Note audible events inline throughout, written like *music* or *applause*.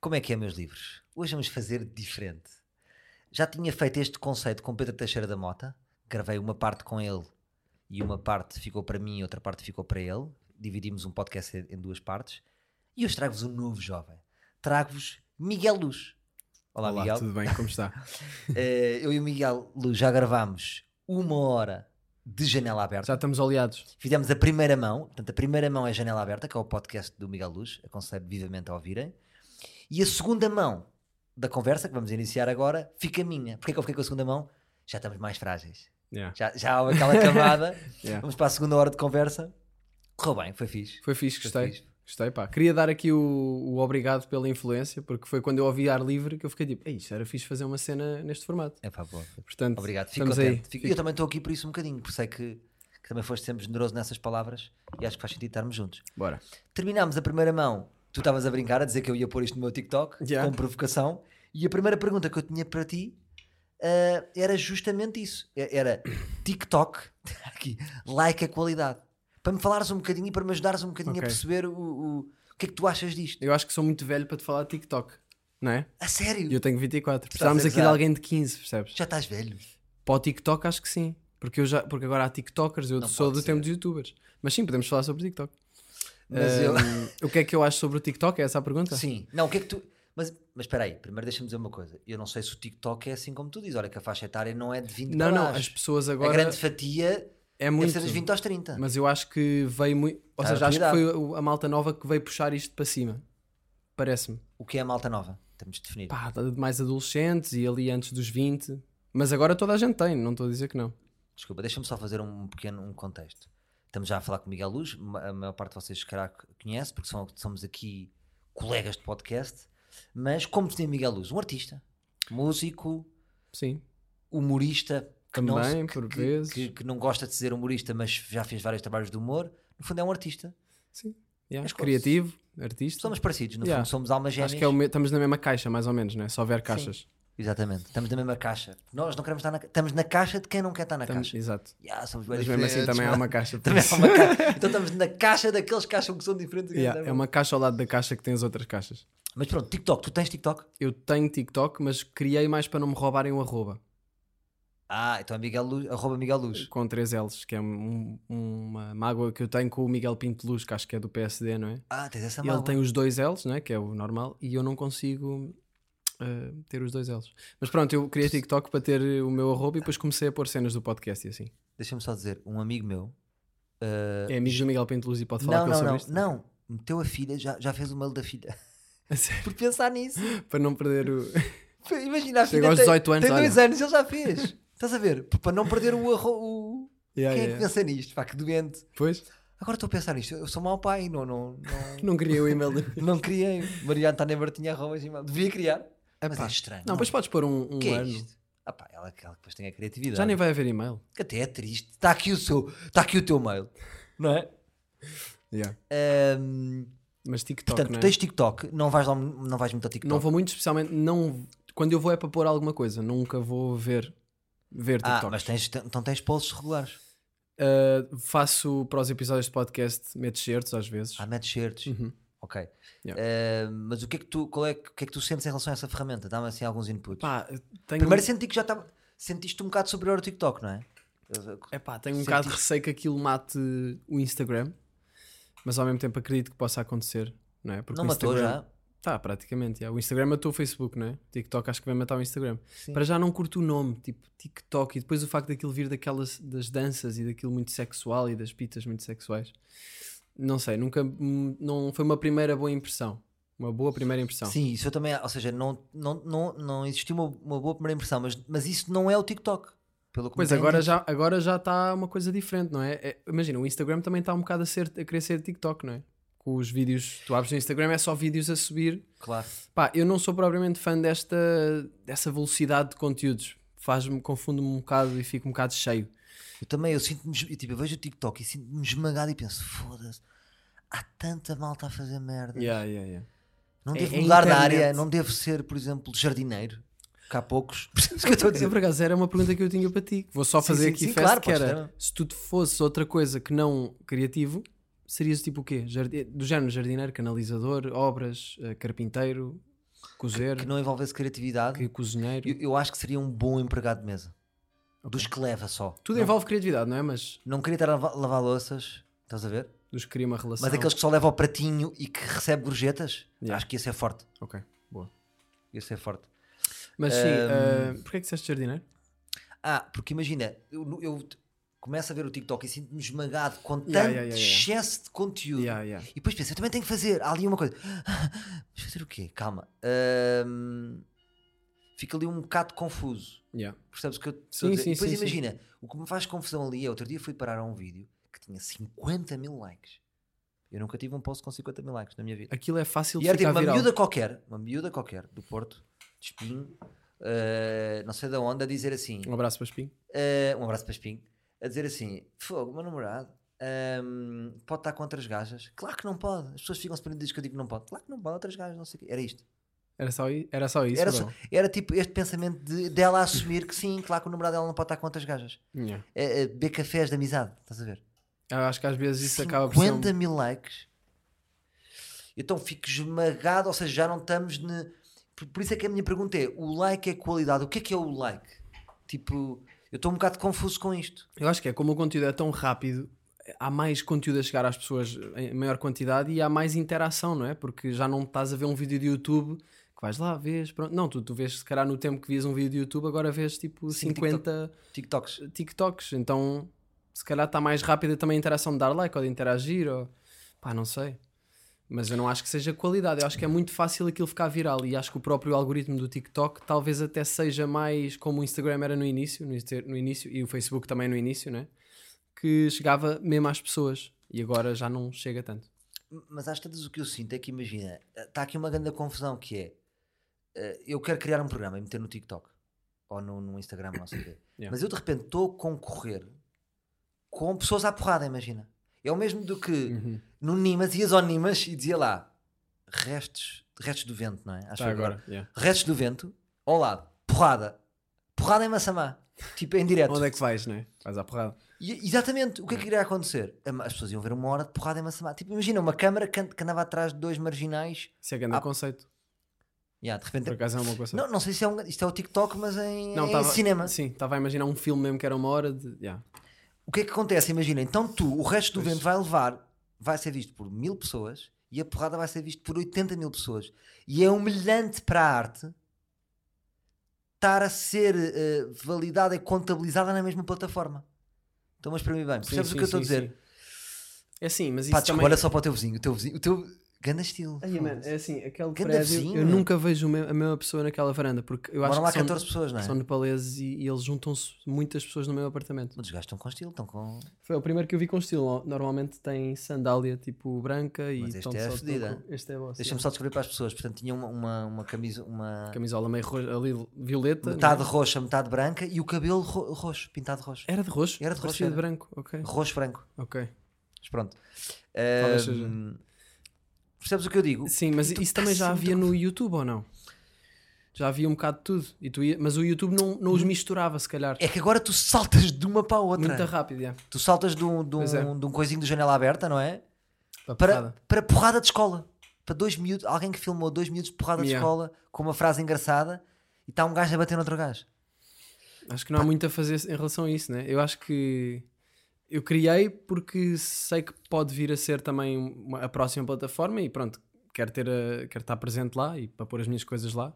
Como é que é, meus livros? Hoje vamos fazer diferente. Já tinha feito este conceito com Pedro Teixeira da Mota, gravei uma parte com ele e uma parte ficou para mim e outra parte ficou para ele. Dividimos um podcast em duas partes. E hoje trago-vos um novo jovem. Trago-vos Miguel Luz. Olá, Olá, Miguel. tudo bem? Como está? *laughs* Eh, eu e o Miguel Luz já gravámos uma hora de janela aberta. Já estamos oleados. Fizemos a primeira mão, portanto, a primeira mão é Janela Aberta, que é o podcast do Miguel Luz, aconselho vivamente a ouvirem. E a segunda mão da conversa, que vamos iniciar agora, fica minha. Porquê que eu fiquei com a segunda mão? Já estamos mais frágeis. Yeah. Já, já há aquela camada. *laughs* Yeah. Vamos para a segunda hora de conversa. Correu bem, foi fixe. Foi fixe, Foi gostei. fixe. Gostei, pá. Queria dar aqui o, o obrigado pela influência, porque foi quando eu ouvi ar livre que eu fiquei tipo, isto era fixe fazer uma cena neste formato. É pá, boa. Portanto, Obrigado, fico contente. aí. Fico- Eu também estou aqui por isso um bocadinho, por sei que, que também foste sempre generoso nessas palavras e acho que faz sentido estarmos juntos. Bora. Terminámos a primeira mão. Tu estavas a brincar, a dizer que eu ia pôr isto no meu TikTok, Yeah. com provocação. E a primeira pergunta que eu tinha para ti ah, era justamente isso. Era TikTok, *laughs* aqui, like a qualidade. Para me falares um bocadinho e para me ajudares um bocadinho a Ok. perceber o, o, o que é que tu achas disto. Eu acho que sou muito velho para te falar de TikTok, não é? A sério? Eu tenho 24. Estás Precisávamos a aqui de alguém de 15, percebes? Já estás velho. Para o TikTok, acho que sim. Porque, eu já, porque agora há TikTokers, eu Não sou do ser. tempo dos YouTubers. Mas sim, podemos falar sobre TikTok. Mas eu... O que é que eu acho sobre o TikTok? É essa a pergunta? Sim. Não, o que é que tu... Mas, mas espera aí, primeiro deixa-me dizer uma coisa. Eu não sei se o TikTok é assim como tu dizes. Olha que a faixa etária não é de 20 Não, não, as pessoas A agora. grande fatia É deve muito. ser dos 20 aos 30. Mas eu acho que veio muito. Ou Tá, seja, acho que foi a malta nova que veio puxar isto para cima. Parece-me. O que é a malta nova? Temos de definir. Pá, de mais adolescentes e ali antes dos 20. Mas agora toda a gente tem, não estou a dizer que não. Desculpa, deixa-me só fazer um pequeno um contexto. Estamos já a falar com o Miguel Luz, a maior parte de vocês se calhar conhece, porque são- somos aqui colegas de podcast. Mas como define Miguel Luz? Um artista, músico, Sim. humorista, que não, Também, que, por que- vezes. que- que não gosta de ser humorista, mas já fez vários trabalhos de humor. No fundo, é um artista. Sim. Yeah. Mas Criativo, artista. Somos parecidos, no Yeah. fundo, somos almas gêmeas. Acho que é me- estamos na mesma caixa, mais ou menos, né? Se houver caixas. Exatamente, estamos na mesma caixa. Nós não queremos estar na Estamos na caixa de quem não quer estar na Estamos- caixa. Exato. Yeah, somos Mas mesmo assim também há uma caixa. *laughs* Também há uma caixa. Então estamos na caixa daqueles que acham que são diferentes. Yeah, é uma caixa ao lado da caixa que tem as outras caixas. Mas pronto, TikTok, tu tens TikTok? Eu tenho TikTok, mas criei mais para não me roubarem o arroba. Ah, então é Miguel Luz, arroba Miguel Luz. Com três L's, que é um- uma mágoa que eu tenho com o Miguel Pinto Luz, que acho que é do PSD, não é? Ah, tens essa mágoa. ele tem os dois L's, né? que é o normal, e eu não consigo eh, ter os dois L's. Mas pronto, eu criei TikTok para ter o meu arroba e depois comecei a pôr cenas do podcast e assim. Deixa-me só dizer, um amigo meu... uh, É amigo do Miguel Pinto Luz e pode falar não, com ele sobre não, isto? não. Meteu a filha, já, já fez o mail da filha. *laughs* Por pensar nisso. *laughs* para não perder o. *laughs* Imagina, a filha Chega aos tem, 18 anos, tem dois olha. anos e ele já fez. Estás a ver? Para não perder o... arro- o... Yeah, Quem é yeah. que pensa nisto? Pá, que doente. Pois, Agora estou a pensar nisto. Eu sou mau pai, não, não, não, não queria o e-mail. não criei. Mariana Tânia Martinha arroba. Devia criar. Mas Epá. é estranho. Não, depois podes pôr um, um que é ano. isto? Ah pá, ela, ela depois tem a criatividade. Já nem vai haver e-mail. Que até é triste. Está aqui o seu, está aqui o teu mail, não é? Yeah. Ahm, Mas TikTok, portanto, não tu é? tens TikTok, não vais, lá, não vais muito ao TikTok. Não vou muito, especialmente. Não, quando eu vou é para pôr alguma coisa, nunca vou ver, ver ah, TikTok. mas tens, então tens posts regulares. Uh, faço para os episódios de podcast, meto certos às vezes. Ah, metes certos. Uhum. Ok. Yeah. Ahm, mas o que é que tu, qual é, o que é que tu sentes em relação a essa ferramenta? Dá-me assim alguns inputs. Pá, Primeiro senti que já estava. Sentiste um bocado superior ao TikTok, não é? Eu- epá, tenho um bocado de receio que aquilo mate o Instagram, mas ao mesmo tempo acredito que possa acontecer, não é? Porque Não o matou Instagram- já? Tá, praticamente. yeah. O Instagram matou o Facebook, não é? TikTok acho que vai matar o Instagram. Sim. Para já não curto o nome, tipo TikTok, e depois o facto daquilo vir daquelas das danças e daquilo muito sexual e das pitas muito sexuais. Não sei, nunca hum, não foi uma primeira boa impressão. Uma boa primeira impressão. Sim, isso eu também. Ou seja, não, não, não, não existiu uma, uma boa primeira impressão, mas, mas isso não é o TikTok. Pelo Pois agora já agora já está uma coisa diferente, não é? É- Imagina, o Instagram também está um bocado a, ser, a querer ser TikTok, não é? Com os vídeos, tu abres o Instagram é só vídeos a subir. Claro. Pá, eu não sou propriamente fã desta dessa velocidade de conteúdos. Faz-me, confundo-me um bocado e fico um bocado cheio. Eu também, eu sinto-me. eu, Tipo, eu vejo o TikTok e sinto-me esmagado e penso: foda-se, há tanta malta a fazer merda. Yeah, yeah, yeah. Não É- devo é mudar de internet. área, não devo ser, por exemplo, jardineiro. Que há poucos. *laughs* Percebes que eu estou a dizer? Por acaso, era uma pergunta que eu tinha para ti. Vou só Sim, fazer sim, aqui sim, festa, claro, que era, ter. se tu fosses outra coisa que não criativo, serias tipo o quê? Jardi- Do género jardineiro, canalizador, obras, eh, carpinteiro, Cozer, que não envolvesse criatividade, que cozinheiro. eu, eu acho que seria um bom empregado de mesa. Dos que leva só. Tudo não, envolve criatividade, não é? Mas não queria estar a lava- lavar louças, estás a ver? dos que cria uma relação. Mas aqueles que só levam ao pratinho e que recebe gorjetas, Yeah. acho que ia ser forte. Ok, boa. Ia ser forte. Mas sim, uh, porquê é que disseste jardineiro? Ah, porque imagina, eu, eu começo a ver o TikTok e sinto-me esmagado com tanto Yeah, yeah, excesso de conteúdo. E depois penso, eu também tenho que fazer. Há ali uma coisa. *gasps* Mas fazer o quê? Calma. Ahm, fica ali um bocado confuso. Yeah. Percebes o que eu estou Sim, a dizer? sim, depois sim, sim. imagina, o que me faz confusão ali é outro dia fui parar a um vídeo que tinha 50 mil likes. Eu nunca tive um post com 50 mil likes na minha vida. Aquilo é fácil E de era ficar tipo uma viral. miúda qualquer, uma miúda qualquer, do Porto, de Espinho, eh, não sei da onde, a dizer assim: Um abraço para Espinho. eh, um abraço para Espinho, a dizer assim: Fogo, meu namorado, ehm, pode estar com outras gajas? Claro que não pode. As pessoas ficam surpreendidas que eu digo que não pode. Claro que não pode, outras gajas, não sei o quê. Era isto. Era só, era só isso, Era, só- era tipo este pensamento de, dela assumir que sim, claro que o namorado dela não pode estar com outras gajas. Yeah. É, é, beber cafés de amizade, estás a ver? Eu acho que às vezes isso acaba por ser 50 um... mil likes. Então fico esmagado, ou seja, já não estamos. ne- Por, por isso é que a minha pergunta é: o like é qualidade? O que é que é o like? Tipo, eu estou um bocado confuso com isto. Eu acho que é como o conteúdo é tão rápido, há mais conteúdo a chegar às pessoas em maior quantidade e há mais interação, não é? Porque já não estás a ver um vídeo de YouTube que vais lá, vês, pronto. Não, tu, tu vês, se calhar no tempo que vias um vídeo de YouTube, agora vês tipo Sim, 50 TikToks. TikToks. Então, se calhar está mais rápida também a interação de dar like ou de interagir, ou pá, não sei. Mas eu não acho que seja qualidade, eu acho que é muito fácil aquilo ficar viral e acho que o próprio algoritmo do TikTok talvez até seja mais como o Instagram era no início, no, início e o Facebook também no início, né? Que chegava mesmo às pessoas e agora já não chega tanto. Mas às tantas o que eu sinto é que, imagina, está aqui uma grande confusão que é: eh, eu quero criar um programa e meter no TikTok ou no, no Instagram, não sei o quê. *coughs* Yeah. Mas eu de repente estou a concorrer com pessoas à porrada, imagina. É o mesmo do que Uhum. no Nimas, ias ao Nimas e dizia lá restos, restos do vento, não é? Acho Tá agora, yeah. Restos do vento, ao lado, porrada, porrada em Massamá, tipo em direto. Onde é que vais, né? Vais à porrada. E- exatamente, o que é que iria acontecer? As pessoas iam ver uma hora de porrada em Massamá. Tipo, imagina uma câmara que, and- que andava atrás de dois marginais. Isso é grande Ah, conceito. Yeah, de repente, Por acaso é um bom conceito. não, não sei se é um, isto é o TikTok, mas em, Não, em tava- cinema. Sim, estava a imaginar um filme mesmo que era uma hora de. yeah. O que é que acontece? Imagina, então tu, o resto do Pois. vento vai levar, vai ser visto por mil pessoas e a porrada vai ser visto por 80 mil pessoas. E é humilhante para a arte estar a ser eh, validada e contabilizada na mesma plataforma. Então, mas para mim bem, Sim, percebes o sim, que eu estou a dizer? sim. É sim, mas isso Pá, desculpa, também... olha só para o teu vizinho, o teu vizinho, o teu ganda estilo. Ai, mano, é assim, aquele Ganda prédio, vizinho, eu nunca vejo a mesma pessoa naquela varanda, porque eu acho Moram lá que são, 14 pessoas, não é? são nepaleses e, e eles juntam-se muitas pessoas no meu apartamento. Mas os gajos estão com estilo, estão com. Foi o primeiro que eu vi com estilo. Normalmente tem sandália tipo branca e Mas este é só- estão fedida. Este é. Deixa-me só descrever para as pessoas. Portanto, tinha uma, uma, uma camisa, uma Camisola meio roxa, ali violeta. metade não é? roxa, metade branca e o cabelo ro- roxo, pintado roxo. Era de roxo? Era de roxo, de era. branco, ok. Roxo branco. Ok. Mas pronto. Ahm, percebes o que eu digo? Sim, mas isso também já havia no YouTube ou não? Já havia um bocado de tudo. E tu ia- Mas o YouTube não, não os misturava, se calhar. É que agora tu saltas de uma para a outra. Muito rápido, yeah. Tu saltas de um, de, é. um, de um coisinho de janela aberta, não é? Para Para, porrada. para porrada de escola. Para dois miúdos, alguém que filmou dois miúdos de porrada de Yeah. escola com uma frase engraçada e está um gajo a bater no outro gajo. Acho que não há muito a fazer em relação a isso, né? Eu acho que eu criei porque sei que pode vir a ser também uma- a próxima plataforma e pronto, quero, ter a- quero estar presente lá e para pôr as minhas coisas lá.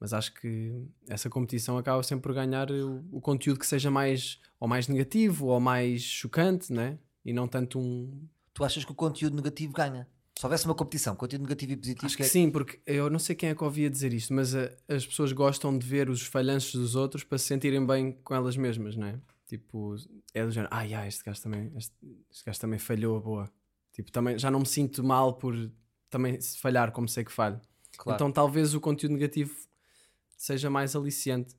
Mas acho que essa competição acaba sempre por ganhar o, o conteúdo que seja mais ou mais negativo ou mais chocante, né? E não tanto um. Tu achas que o conteúdo negativo ganha? Se houvesse uma competição, conteúdo negativo e positivo, Acho que que é- sim, porque eu não sei quem é que ouvia dizer isto, mas a- as pessoas gostam de ver os falhanços dos outros para se sentirem bem com elas mesmas, não é? Tipo, é do género, ai, ai, este gajo também, este, este gajo também falhou, boa. Tipo, também já não me sinto mal por também se falhar como sei que falho. Claro. Então talvez o conteúdo negativo seja mais aliciante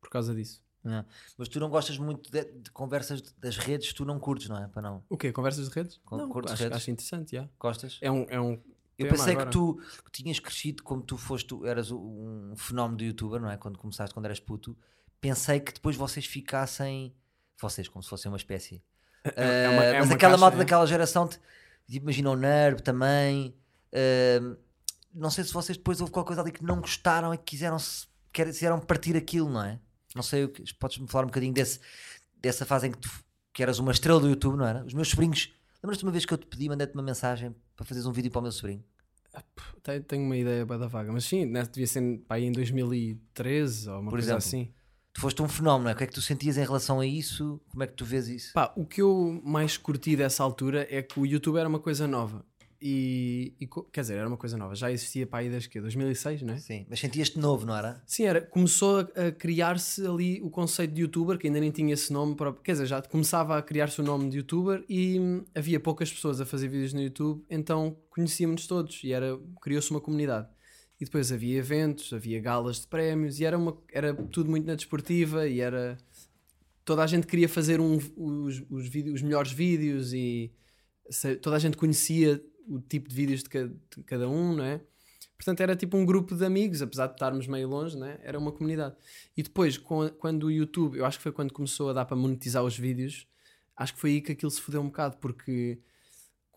por causa disso. Não. Mas tu não gostas muito de, de conversas das redes, tu não curtes, não é? Para não. O quê? Conversas de redes? Com- não, curtes acho, redes? acho interessante, já. Gostas? É um, é um Eu pensei que tu que tinhas crescido como tu foste, tu eras um fenómeno de youtuber, não é? Quando começaste, quando eras puto. Pensei que depois vocês ficassem. Vocês, como se fossem uma espécie. É- é uma- Ah, é mas uma aquela caixa, malta é. daquela geração, tipo, imagina o Nerb também. ah, não sei se vocês depois houve qualquer coisa ali que não gostaram e que quiseram, quiseram partir aquilo, não é? Não sei, o que- podes-me falar um bocadinho desse, dessa fase em que tu que eras uma estrela do YouTube, não era? Os meus sobrinhos, lembras-te uma vez que eu te pedi, mandei-te uma mensagem para fazeres um vídeo para o meu sobrinho? Tenho, tenho uma ideia bué da vaga, mas sim, né, devia ser pá, aí em 2013 ou uma Por coisa exemplo. assim. Tu foste um fenómeno, é? O que é que tu sentias em relação a isso? Como é que tu vês isso? Pá, o que eu mais curti dessa altura é que o YouTube era uma coisa nova. E, e quer dizer, era uma coisa nova, já existia para aí desde que 2006, não é? Sim, mas sentias-te novo, não era? Sim, era, começou a, a criar-se ali o conceito de youtuber, que ainda nem tinha esse nome próprio. Quer dizer, já começava a criar-se o nome de youtuber e hum, havia poucas pessoas a fazer vídeos no YouTube, então conhecíamos todos e era criou-se uma comunidade. E depois havia eventos, havia galas de prémios e era, uma, era tudo muito na desportiva e era. Toda a gente queria fazer um, os, os, vídeos, os melhores vídeos e toda a gente conhecia o tipo de vídeos de cada, de cada um, não é? Portanto, era tipo um grupo de amigos, apesar de estarmos meio longe, né? era uma comunidade. E depois, quando o YouTube, eu acho que foi quando começou a dar para monetizar os vídeos, acho que foi aí que aquilo se fodeu um bocado, porque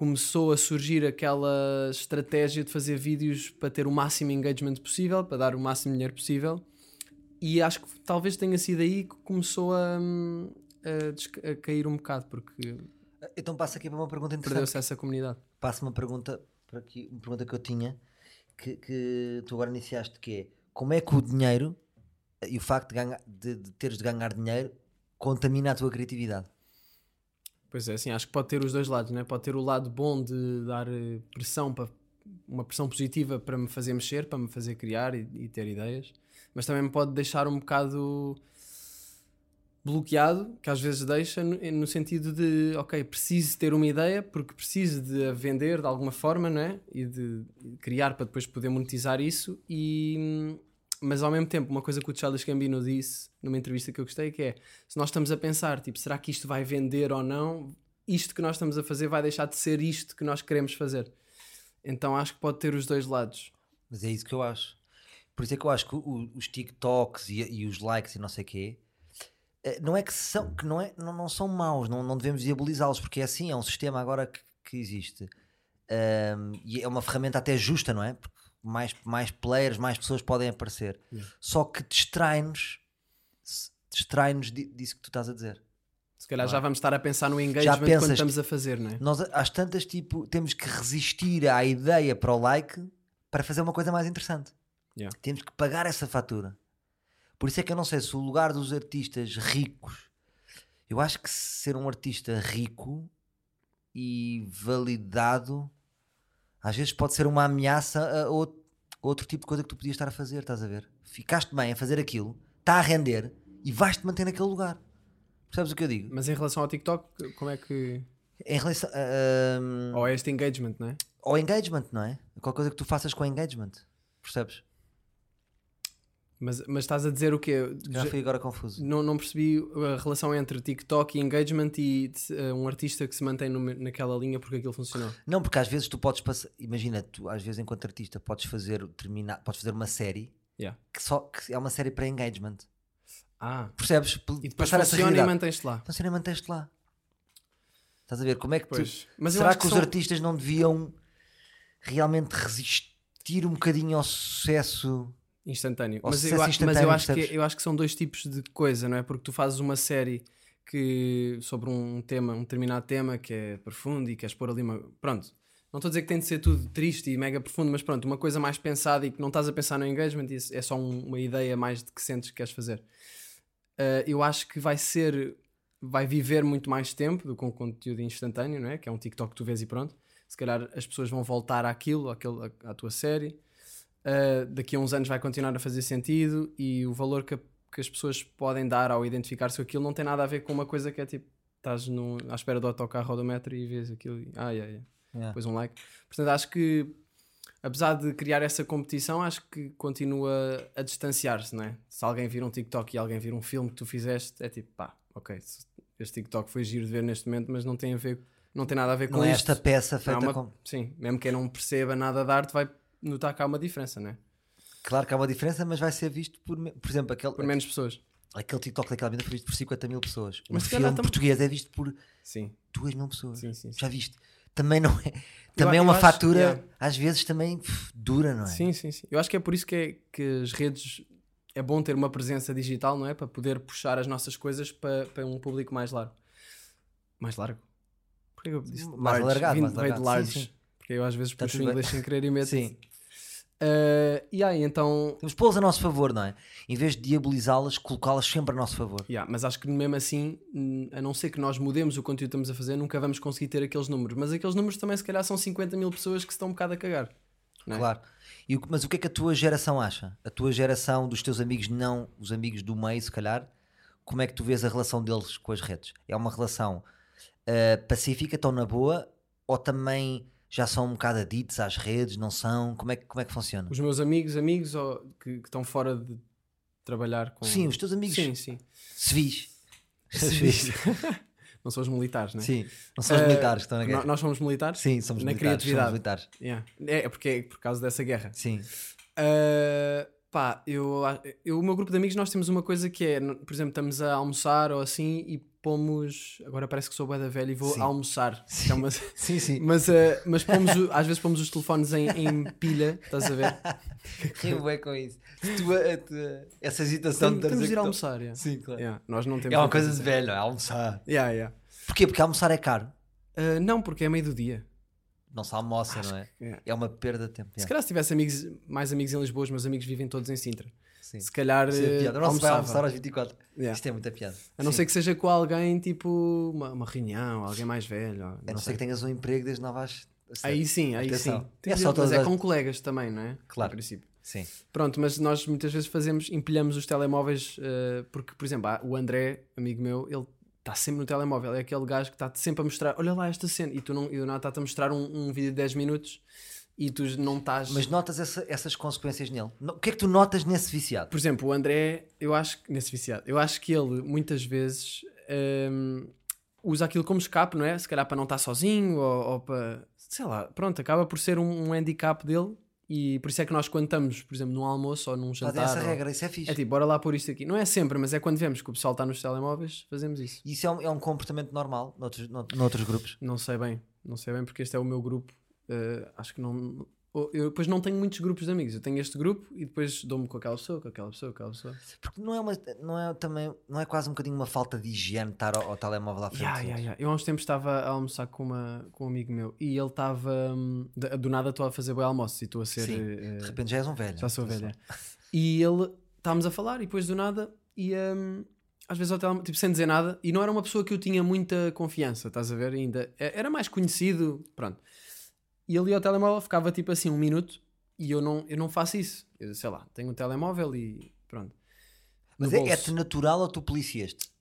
começou a surgir aquela estratégia de fazer vídeos para ter o máximo engagement possível, para dar o máximo dinheiro possível. E acho que talvez tenha sido aí que começou a, a a cair um bocado, porque Então passa aqui para uma pergunta interessante. perdeu-se essa comunidade. Passa uma pergunta para aqui, uma pergunta que eu tinha que, que tu agora iniciaste que é como é que o dinheiro e o facto de, ganhar, de, de teres de ganhar dinheiro contamina a tua criatividade. Pois é, assim, acho que pode ter os dois lados, né? Pode ter o lado bom de dar eh, pressão para uma pressão positiva para me fazer mexer, para me fazer criar e, e ter ideias, mas também me pode deixar um bocado bloqueado, que às vezes deixa no, no sentido de, ok, preciso ter uma ideia porque preciso de a vender de alguma forma, não é? E de criar para depois poder monetizar isso e mas ao mesmo tempo, uma coisa que o Charles Gambino disse numa entrevista que eu gostei que é, se nós estamos a pensar, tipo, será que isto vai vender ou não? Isto que nós estamos a fazer vai deixar de ser isto que nós queremos fazer. Então acho que pode ter os dois lados. Mas é isso que eu acho. Por isso é que eu acho que o- os TikToks e, e os likes e não sei o quê eh, não é que são, que não, é, não, não são maus, não, não devemos diabolizá-los, porque é assim, é um sistema agora que, que existe. Ahm, e é uma ferramenta até justa, não é? Mais, mais players, mais pessoas podem aparecer. Yeah. Só que distrai-nos distrai-nos di- disso que tu estás a dizer. Se calhar já Claro. vamos estar a pensar no engagement pensas quando estamos a fazer, não é? Nós às tantas tipo temos que resistir à ideia para o like para fazer uma coisa mais interessante. Yeah. Temos que pagar essa fatura. Por isso é que eu não sei se o lugar dos artistas ricos, eu acho que ser um artista rico e validado às vezes pode ser uma ameaça a outro, outro tipo de coisa que tu podias estar a fazer, estás a ver? Ficaste bem a fazer aquilo, está a render e vais-te manter naquele lugar. Percebes o que eu digo? Mas em relação ao TikTok, como é que. Em relação a- a- Ou é este engagement, não é? ao engagement, não é? Qualquer coisa que tu faças com engagement. Percebes? Mas, mas estás a dizer o quê? Já fui agora confuso. Não, não percebi a relação entre TikTok e engagement e eh, um artista que se mantém no- naquela linha porque aquilo funcionou. Não, porque às vezes tu podes passar. Imagina, tu às vezes enquanto artista podes fazer terminar, podes fazer uma série Yeah. que só que é uma série para engagement. Ah, Percebes? e depois Passar essa funciona e mantens-te lá. Funciona e manteste lá. Estás a ver? Como é que tu. Pois. Mas eu Será que, os são- artistas não deviam realmente resistir um bocadinho ao sucesso? Instantâneo. Ao Mas, eu, a- mas instantâneo, eu, acho que, percebes? eu acho que são dois tipos de coisa, não é? Porque tu fazes uma série que sobre um tema, um determinado tema que é profundo e queres pôr ali uma. Pronto. Não estou a dizer que tem de ser tudo triste e mega profundo, mas pronto, uma coisa mais pensada e que não estás a pensar no engagement, é só um- uma ideia mais de que sentes que queres fazer. Uh, eu acho que vai ser. Vai viver muito mais tempo do que um conteúdo instantâneo, não é? Que é um TikTok que tu vês e pronto. Se calhar as pessoas vão voltar àquilo, àquele, à, à tua série. Uh, daqui a uns anos vai continuar a fazer sentido e o valor que, a- que as pessoas podem dar ao identificar-se com aquilo não tem nada a ver com uma coisa que é tipo, estás no, à espera do autocarro ou do metro e vês aquilo e ai, ai, ai, Yeah. depois um like. Portanto, acho que apesar de criar essa competição, acho que continua a distanciar-se, não é? Se alguém vir um TikTok e alguém vir um filme que tu fizeste, é tipo, pá, ok, este TikTok foi giro de ver neste momento, mas não tem a ver, não tem nada a ver com Não é isto. esta peça Há feita uma- com. Sim, mesmo quem não perceba nada de arte vai notar que há uma diferença, não é? Claro que há uma diferença, mas vai ser visto por. Por exemplo, aquele, Por menos pessoas. aquele TikTok daquela vida foi visto por 50 mil pessoas. Mas se filme tam- português é visto por Sim, 2 mil pessoas. sim, sim. sim. Já viste? também não é. Também é eu uma acho- fatura, yeah. às vezes também pff, dura, não é? Sim, sim, sim. Eu acho que é por isso que, é, que as redes é bom ter uma presença digital, não é? Para poder puxar as nossas coisas para, para um público mais largo. Mais largo? Porquê que eu disse Mais large? alargado, mais veio de alargado. large. Sim, sim. Porque eu às vezes puxo o inglês sem querer e meto. Sim. Uh, e aí, então. Temos pô-las a nosso favor, não é? Em vez de diabolizá-las, colocá-las sempre a nosso favor. Yeah, mas acho que mesmo assim, a não ser que nós mudemos o conteúdo que estamos a fazer, nunca vamos conseguir ter aqueles números. Mas aqueles números também, se calhar, são 50 mil pessoas que se estão um bocado a cagar. Não é? Claro. E mas o que é que a tua geração acha? A tua geração dos teus amigos, não os amigos do meio, se calhar, como é que tu vês a relação deles com as redes? É uma relação ah, pacífica, estão na boa, ou também já são um bocado aditos às redes, não são? Como é, que- como é que funciona? Os meus amigos, amigos que, que estão fora de trabalhar com. Sim, os teus amigos Sim, sim. civis. *laughs* Civis. *laughs* não são os militares, não é? Sim, não são os Eh, militares que estão na guerra. Nós somos militares? Sim, somos na militares. criatividade. Somos militares. Yeah. É, é porque é por causa dessa guerra. Sim. Uh, pá, eu, eu, o meu grupo de amigos, nós temos uma coisa que é, por exemplo, estamos a almoçar ou assim e pomos. Agora parece que sou bué da velha e vou Sim. almoçar. *laughs* que é uma- Sim, sim. mas uh, mas pomos, às vezes pomos os telefones em, em pilha, estás a ver? *laughs* Eu é com isso. Tu, a- tu- essa agitação de temos de ir almoçar. yeah. Sim, claro. Yeah, Nós não temos É uma coisa de velho, é almoçar. Yeah, yeah. Porquê? Porque almoçar é caro. Uh, não, porque é meio do dia. Não se almoça, não é? Yeah. É uma perda de tempo. Se yeah. calhar se tivesse amigos, mais amigos em Lisboa, os meus amigos vivem todos em Sintra. Sim. Se calhar Isso é uh, piada. Não se vai almoçar às 24. Yeah. Isto é muita piada. A não Sim. ser que seja com alguém tipo uma, uma reunião, alguém mais velho. ou- A não ser sei. que tenhas um emprego desde 9 às. às sete. Aí sim, aí Atenção. sim. É Tem só mas é com colegas também, não é? Claro. No princípio. Sim. Pronto, mas nós muitas vezes fazemos, empilhamos os telemóveis, eh, porque, por exemplo, o André, amigo meu, ele está sempre no telemóvel. É aquele gajo que está sempre a mostrar, olha lá esta cena, e tu não, e do nada está-te a mostrar um, um vídeo de 10 minutos e tu não estás. Mas notas essa- essas consequências nele? O que é que tu notas nesse viciado? Por exemplo, o André, eu acho que, nesse viciado, eu acho que ele muitas vezes hum, usa aquilo como escape, não é? Se calhar para não estar sozinho ou, ou para. Sei lá, pronto, acaba por ser um, um handicap dele e por isso é que nós, quando estamos, por exemplo, num almoço ou num jantar. essa ou- regra, isso é fixe. É tipo, bora lá pôr isto aqui. Não é sempre, mas é quando vemos que o pessoal está nos telemóveis, fazemos isso. Isso é um, é um comportamento normal noutros, no- noutros grupos. Não sei bem, não sei bem porque este é o meu grupo. eh, acho que não. Eu depois não tenho muitos grupos de amigos. Eu tenho este grupo e depois dou-me com aquela pessoa, com aquela pessoa, com aquela pessoa. Porque não é, uma, não é também, não é quase um bocadinho uma falta de higiene estar ao, ao telemóvel à frente. Yeah, yeah, yeah. Eu há uns tempos estava a almoçar com, uma, com um amigo meu e ele estava. hum, Do nada estou a fazer boi almoço e estou a ser. Sim, eh, De repente já és um velho. já sou Atenção. velha. E ele. Estávamos a falar e depois do nada ia. hum, às vezes ao telemóvel, tipo, sem dizer nada, e não era uma pessoa que eu tinha muita confiança, estás a ver? Ainda é- era mais conhecido, pronto. E ia ao telemóvel, ficava tipo assim um minuto, e eu não, eu não faço isso. Eu sei lá, tenho um telemóvel e pronto. Mas é- é-te natural ou tu policiaste?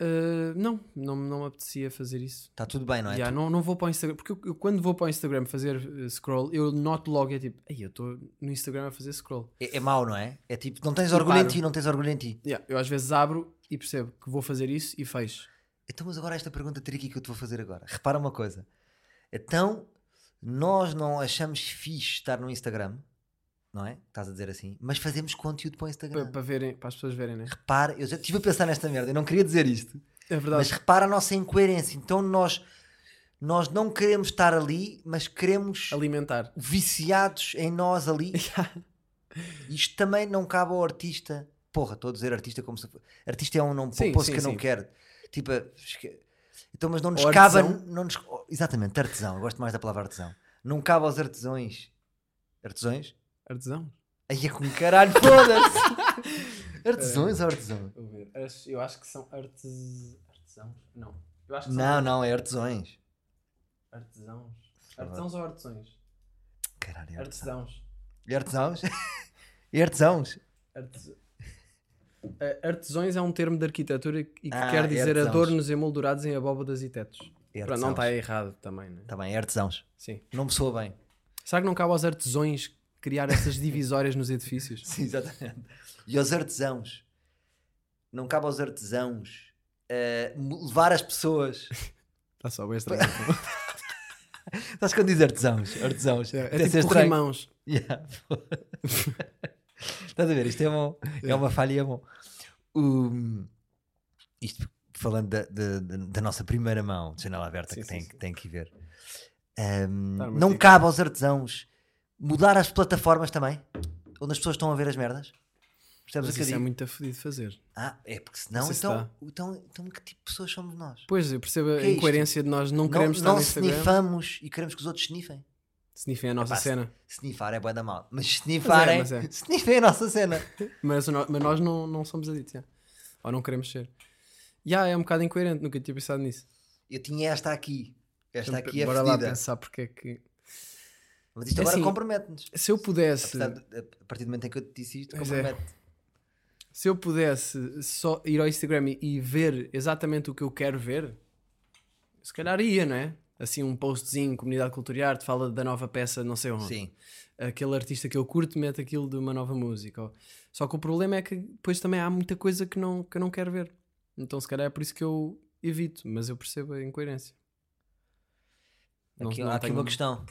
Uh, não, não, não me apetecia fazer isso. Está tudo bem, não é? Tu- não, não vou para o Instagram, porque eu, eu quando vou para o Instagram fazer uh, scroll, eu noto logo, é tipo, ei, eu estou no Instagram a fazer scroll. É, é mau, não é? É tipo, não tens orgulho em ti, não tens orgulho em ti. Yeah, eu às vezes abro e percebo que vou fazer isso e fecho. Então, mas agora esta pergunta tricky que eu te vou fazer agora. Repara uma coisa. Então, nós não achamos fixe estar no Instagram, não é? Estás a dizer assim, mas fazemos conteúdo para o Instagram. para verem, para as pessoas verem, né? Repara, eu já estive a pensar nesta merda, eu não queria dizer isto, É verdade. mas repara a nossa incoerência. Então, nós, nós não queremos estar ali, mas queremos Alimentar. viciados em nós ali. *laughs* Isto também não cabe ao artista. Porra, estou a dizer artista como se. Artista é um não Sim, sim, que eu não sim. quero. Tipo, então, mas não nos Ou cabe. artesão. Não nos... oh, Exatamente, artesão. Eu gosto mais da palavra artesão. Não cabe aos artesões. Artesões? Artesão. Aí é com caralho, *laughs* foda-se! *laughs* artesões ou artesão? Vou ver. As- Eu acho que são artes... artesãos. Não. Eu acho que Não, não, é artesões. são artesãos. Artesãos ou artesões? Caralho, é artesão. Artesãos. E artesãos? *laughs* e artesãos? Artes- Artesões é um termo de arquitetura e que Ah, quer dizer artesãos. adornos emoldurados em abóbadas e tetos. Pronto, não está errado também, né? Tá bem, é artesãos. Sim. Não me soa bem. Será que não cabe aos artesões criar essas divisórias nos edifícios? *laughs* Sim, exatamente. E aos artesãos. Não cabe aos artesãos mo- levar as pessoas. Está *laughs* só bem estranho. *laughs* Estás quando diz artesãos? Artesãos. É, é tipo corrimãos. Yeah. Estás a ver? Isto é bom. É uma falha e é bom. O- isto falando da, da- da- nossa primeira mão de janela aberta Sim, que sim, tem, sim. tem que ver. Tá, mas não cabe aos artesãos mudar as plataformas também, onde as pessoas estão a ver as merdas. Percebes Mas que isso é muito afodido de fazer. Ah, é porque senão, se então, dá. então, então, que tipo de pessoas somos nós? Pois, eu percebo a Que é isto? incoerência de nós não Não, queremos estar não no Instagram. snifamos e queremos que os outros sniffem. A nossa Epá, cena. Snifar é bué da mal, mas é, mas é. *laughs* sniffem a nossa cena. *laughs* Mas, no- mas nós não, não somos adictos. já. Ou não queremos ser. Já, é um bocado incoerente, nunca tinha pensado nisso. Eu tinha esta aqui. Esta aqui é Bora lá fedida. pensar porque é que. Mas isto É agora assim, compromete-nos. Se eu pudesse. De- A partir do momento em que eu te disse isto, Pois é. compromete. Se eu pudesse só ir ao Instagram e, e ver exatamente o que eu quero ver, se calhar ia, não é? Assim, um postzinho, comunidade cultura e arte, fala da nova peça, não sei onde. Sim. Aquele artista que eu curto mete aquilo de uma nova música. Só que o problema é que depois também há muita coisa que, não, que eu não quero ver. Então, se calhar é por isso que eu evito, mas eu percebo a incoerência. Não- Aqui, não há aqui tenho- uma questão.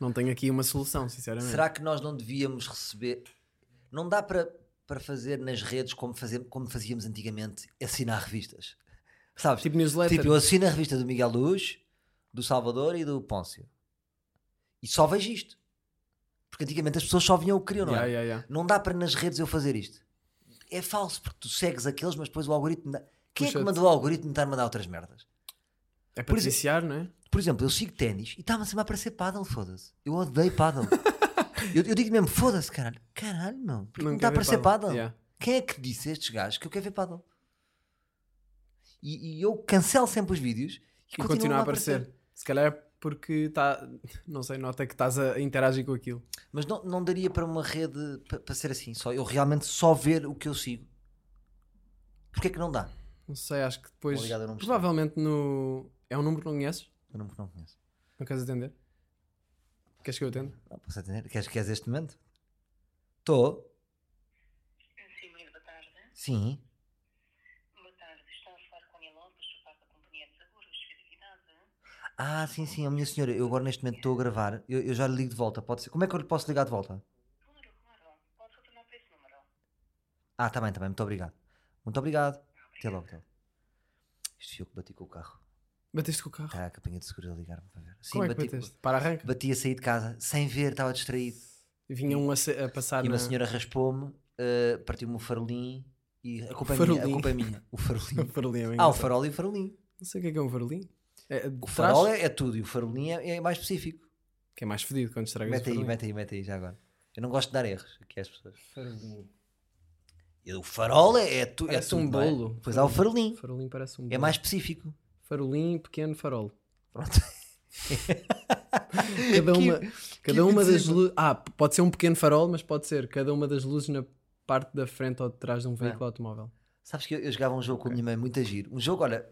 Não tenho aqui uma solução, sinceramente. Será que nós não devíamos receber. Não dá para, para fazer nas redes como, fazer, como fazíamos antigamente, assinar revistas. Sabes? Tipo newsletter. Tipo, eu assino a revista do Miguel Luz, do Salvador e do Pôncio. E só vejo isto. Porque antigamente as pessoas só vinham o que queriam, não Ya, é? ya, ya. Não dá para nas redes eu fazer isto. É falso, porque tu segues aqueles, mas depois o algoritmo. dá- Quem é que mandou o algoritmo estar a mandar outras merdas? É Por para viciar, não é? Por exemplo, eu sigo ténis e está-me sempre a aparecer paddle, foda-se. Eu odeio paddle. *laughs* eu, eu digo mesmo, foda-se, caralho. Caralho, meu. Porque não está a aparecer paddle. Ya. Quem é que disse a estes gajos que eu quero ver paddle? E, e eu cancelo sempre os vídeos e, E continua a aparecer. Se calhar é porque está. Não sei, nota que estás a interagir com aquilo. Mas não, não daria para uma rede pa- para ser assim, só eu realmente só ver o que eu sigo. Porquê é que não dá? Não sei, acho que depois. Obrigado, provavelmente no. É um número que não conheces? Eu não, não conheço. Não queres atender? Queres que eu atenda? Não posso atender. Queres, queres este momento? Estou. Sim, muito boa tarde. Sim. Boa tarde. Estou a falar com a Nila Lopes, por parte da Companhia de Seguros, Fidelidade. Ah, sim, sim, a minha senhora, eu agora neste momento estou a gravar. Eu, eu já lhe ligo de volta. Pode ser. Como é que eu lhe posso ligar de volta? Claro, claro. Pode retornar para esse número. Ah, tá bem, tá bem. Muito obrigado. Muito obrigado. Até logo, até logo. Isto fui eu que bati com o carro. Bateste com o carro? Está a capinha de segurança a ligar-me para ver. Sim, Como é que bati, bateste? Para arranca? bati a sair de casa sem ver, estava distraído. E vinha um a, se- a passar E na... uma senhora raspou-me, eh, partiu-me o farolim e a culpa é Farolim. minha. A culpa é minha. O *laughs* farolim. O farolim é bem ah, o engraçado. farol e o farolim. Não sei o que é que é um farolim. É, O farol é, é tudo e o farolim é, é mais específico. Que é mais fedido quando estragas Mete o aí, mete aí, mete aí já agora. Eu não gosto de dar erros aqui às pessoas. Farolim. E O farol é, é, tu, é tudo. um é? bolo. Pois há o farolim. Farolim parece um É bolo. mais específico. Farolim, pequeno farol. Pronto. *laughs* Cada Que- uma, que cada uma das luzes... Ah, pode ser um pequeno farol, mas pode ser cada uma das luzes na parte da frente ou de trás de um veículo automóvel. Sabes que eu, eu jogava um jogo com a minha mãe, muito a giro. Um jogo, olha, que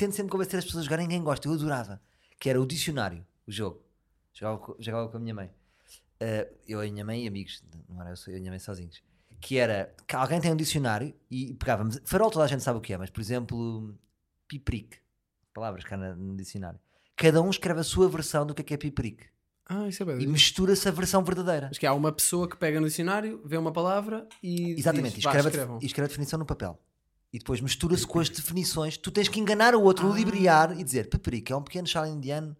tento sempre convencer as pessoas a jogarem, ninguém gosta, eu adorava. Que era o dicionário, o jogo. Jogava, jogava com a minha mãe. Eh, eu, a minha mãe e amigos, não era eu, eu e a minha mãe sozinhos. Que era, que alguém tem um dicionário e pegávamos, farol toda a gente sabe o que é, mas por exemplo, piprique, palavras cá na- no dicionário. Cada um escreve a sua versão do que é que é piprique. Ah, isso é bem. E mistura-se a versão verdadeira. Mas que há uma pessoa que pega no dicionário, vê uma palavra e. Exatamente, diz, e "Vá, escreve, a, escrevam." e escreve a definição no papel. E depois mistura-se com as definições. Tu tens que enganar o outro, Ah. ludibriar e dizer peperica é um pequeno chá indiano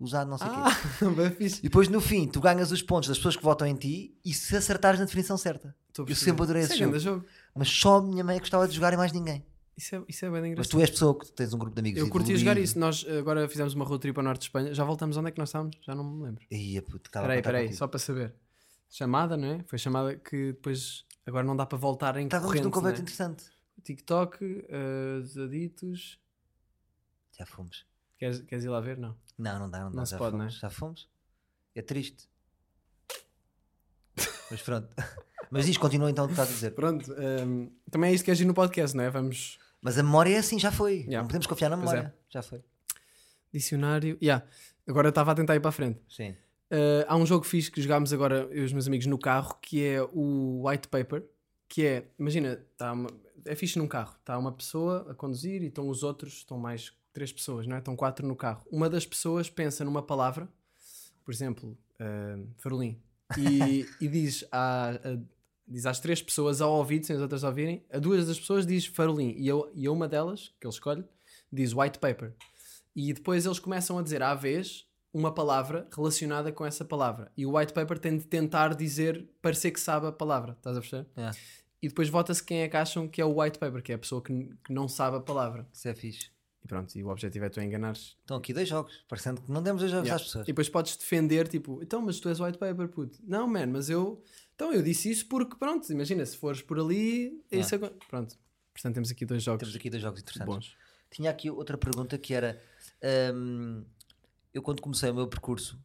usado não sei o quê. Ah, *laughs* fixe. E depois no fim tu ganhas os pontos das pessoas que votam em ti e se acertares na definição certa. Eu sempre adorei esse é jogo. jogo. Mas só a minha mãe gostava de jogar e mais ninguém. Isso é, isso é bem Mas engraçado. tu és pessoa que tens um grupo de amigos. Eu curti jogar isso. Nós agora fizemos uma road trip ao norte de Espanha. Já voltamos onde é que nós estávamos? Já não me lembro. Ia, puto, Peraí, peraí, só para saber. Chamada, não é? Foi chamada que depois agora não dá para voltar em Estávamos num conversa né? interessante. TikTok, eh, os aditos. Já fomos. Queres, queres ir lá ver? Não. Não, não dá, não dá. Não se já pode, fomos. não é? Já fomos. É triste. Mas pronto. *laughs* Mas diz, continua então o que estás a dizer. Pronto, ehm, também é isto que é agir no podcast, não é? Vamos. Mas a memória é assim, já foi. Yeah. Não podemos confiar na é. memória. Já foi. Dicionário. Yeah. Agora estava a tentar ir para a frente. Sim. Uh, há um jogo fixe que jogámos agora, eu e os meus amigos, no carro, que é o White Paper. Que é, imagina, tá uma, é fixe num carro. Está uma pessoa a conduzir e estão os outros, estão mais três pessoas, não é? Estão quatro no carro. Uma das pessoas pensa numa palavra, por exemplo, uh, farolim, e, *laughs* e diz, à, a- diz às três pessoas ao ouvido, sem as outras ouvirem, a duas das pessoas diz farolim, e a, e a uma delas, que ele escolhe, diz White Paper. E depois eles começam a dizer à vez uma palavra relacionada com essa palavra. E o white paper tem de tentar dizer, parecer que sabe a palavra. Estás a perceber? Yeah. E depois vota-se quem é que acham que é o white paper, que é a pessoa que, que não sabe a palavra. Isso é fixe. E pronto, e o objetivo é tu enganares. Estão aqui dois jogos, parecendo que não demos dois jogos Yeah. às pessoas. E depois podes defender, tipo, então, mas tu és white paper, puto. Não, man, mas eu. Então, eu disse isso porque, pronto, imagina, se fores por ali, é isso agora. Pronto. Portanto, temos aqui dois jogos Temos aqui dois jogos interessantes. bons. Tinha aqui outra pergunta que era: hum, eu quando comecei o meu percurso,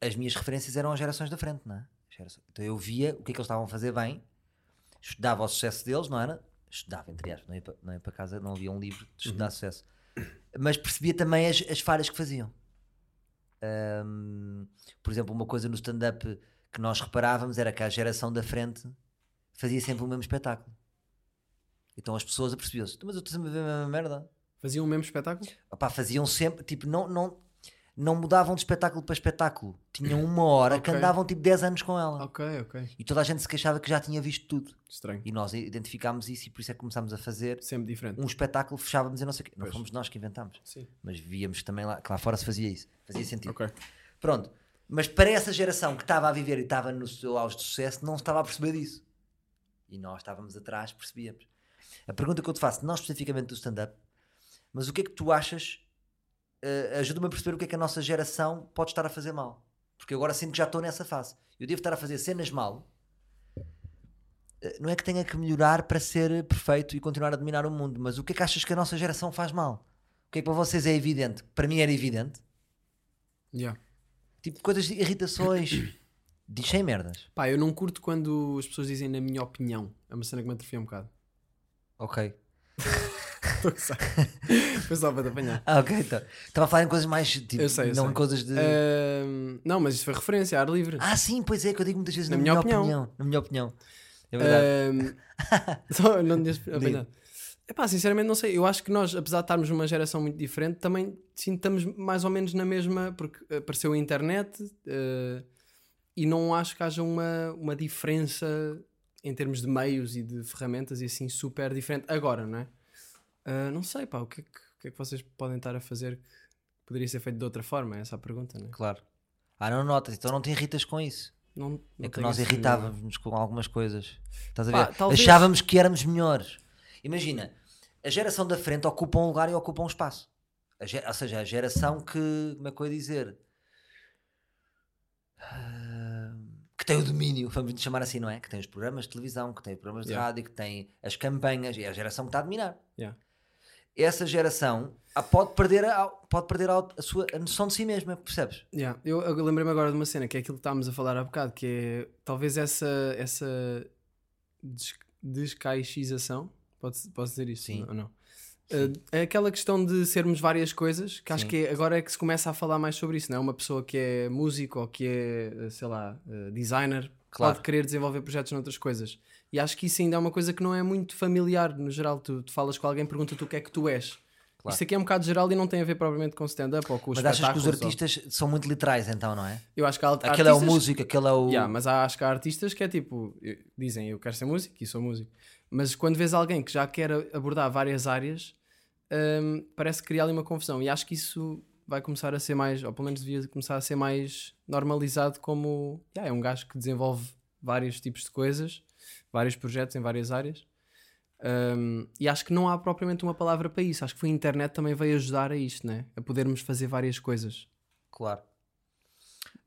as minhas referências eram as gerações da frente, não é? Então eu via o que é que eles estavam a fazer bem, estudava o sucesso deles, não era? Estudava, entre aspas, não ia para, não ia para casa, não havia um livro de estudar sucesso. Mas percebia também as, as falhas que faziam. Hum, por exemplo, uma coisa no stand-up que nós reparávamos era que a geração da frente fazia sempre o mesmo espetáculo. Então as pessoas apercebiam-se, mas eu estou sempre a ver a mesma merda. Faziam o mesmo espetáculo? Opá, faziam sempre, tipo, não, não, não mudavam de espetáculo para espetáculo. Tinham uma hora que Ok. andavam tipo 10 anos com ela. Ok, ok. E toda a gente se queixava que já tinha visto tudo. Estranho. E nós identificámos isso e por isso é que começámos a fazer Sempre diferente. um espetáculo, fechávamos e não sei o quê. Não fomos nós que inventámos. Sim. Mas víamos também lá, que lá fora se fazia isso. Fazia sentido. Ok. Pronto. Mas para essa geração que estava a viver e estava no seu auge de sucesso, não estava a perceber disso. E nós estávamos atrás, percebíamos. A pergunta que eu te faço, não especificamente do stand-up, mas o que é que tu achas? Eh, Ajuda-me a perceber o que é que a nossa geração pode estar a fazer mal. Porque eu agora sinto que já estou nessa fase. Eu devo estar a fazer cenas mal. Eh, Não é que tenha que melhorar para ser perfeito e continuar a dominar o mundo, mas o que é que achas que a nossa geração faz mal? O que é que para vocês é evidente? Para mim era evidente. Yeah. Tipo, coisas de irritações. *coughs* Diz sem merdas. Pá, eu não curto quando as pessoas dizem na minha opinião. É uma cena que me atrofia um bocado. Ok. *laughs* Estou a gozar. Foi só para te apanhar. Ah, ok, então. Estava a falar em coisas mais, tipo, Eu sei, eu não sei. em coisas de... Ahm, não, mas isso foi referência, ar livre. Ah, sim, pois é, que eu digo muitas vezes na, Na minha, opinião. opinião. Na minha opinião. É verdade. Ahm, *laughs* só não tinhas apanhado. Epá, sinceramente não sei. Eu acho que nós, apesar de estarmos numa geração muito diferente, também sim, estamos mais ou menos na mesma, porque apareceu a internet eh, e não acho que haja uma, uma diferença em termos de meios e de ferramentas e assim super diferente agora, não é? Ah, não sei, pá, o que, é que, o que é que vocês podem estar a fazer que poderia ser feito de outra forma? É essa a pergunta, não é? Claro. Ah, não notas, então não te irritas com isso. Não, não é que nós irritávamos com algumas coisas. Estás a Pá, ver? talvez- Achávamos que éramos melhores. Imagina, a geração da frente ocupa um lugar e ocupa um espaço. Ou seja, a geração que, como é que eu ia dizer? Ah, Que tem o domínio, vamos chamar assim, não é? Que tem os programas de televisão, que tem os programas de Yeah. rádio, que tem as campanhas, é a geração que está a dominar. Yeah. Essa geração ah, pode perder, a, pode perder a, a sua a noção de si mesma, percebes? Yeah, Eu, eu lembrei-me agora de uma cena que é aquilo que estávamos a falar há bocado, que é talvez essa, essa des, descaixização, pode, posso dizer isto Sim. ou não? Uh, é aquela questão de sermos várias coisas que acho Sim. que é- agora é que se começa a falar mais sobre isso, não é? Uma pessoa que é músico ou que é, uh, sei lá, uh, designer Claro. pode querer desenvolver projetos noutras coisas. E acho que isso ainda é uma coisa que não é muito familiar no geral. Tu, tu falas com alguém, pergunta-te o que é que tu és. Claro. Isto aqui é um bocado geral e não tem a ver propriamente com stand-up ou com os Mas achas que os espetáculos ou- artistas são muito literais, então, não é? Eu acho que há Aquele é o artistas- músico, aquele é o. Yeah, mas há, acho que há artistas que é tipo, dizem eu quero ser músico e sou músico. Mas quando vês alguém que já quer abordar várias áreas, hum, parece criar ali uma confusão. E acho que isso vai começar a ser mais, ou pelo menos devia começar a ser mais normalizado como yeah, é um gajo que desenvolve vários tipos de coisas, vários projetos em várias áreas. Hum, e acho que não há propriamente uma palavra para isso. Acho que foi a internet também veio ajudar a isto, né? a podermos fazer várias coisas. Claro.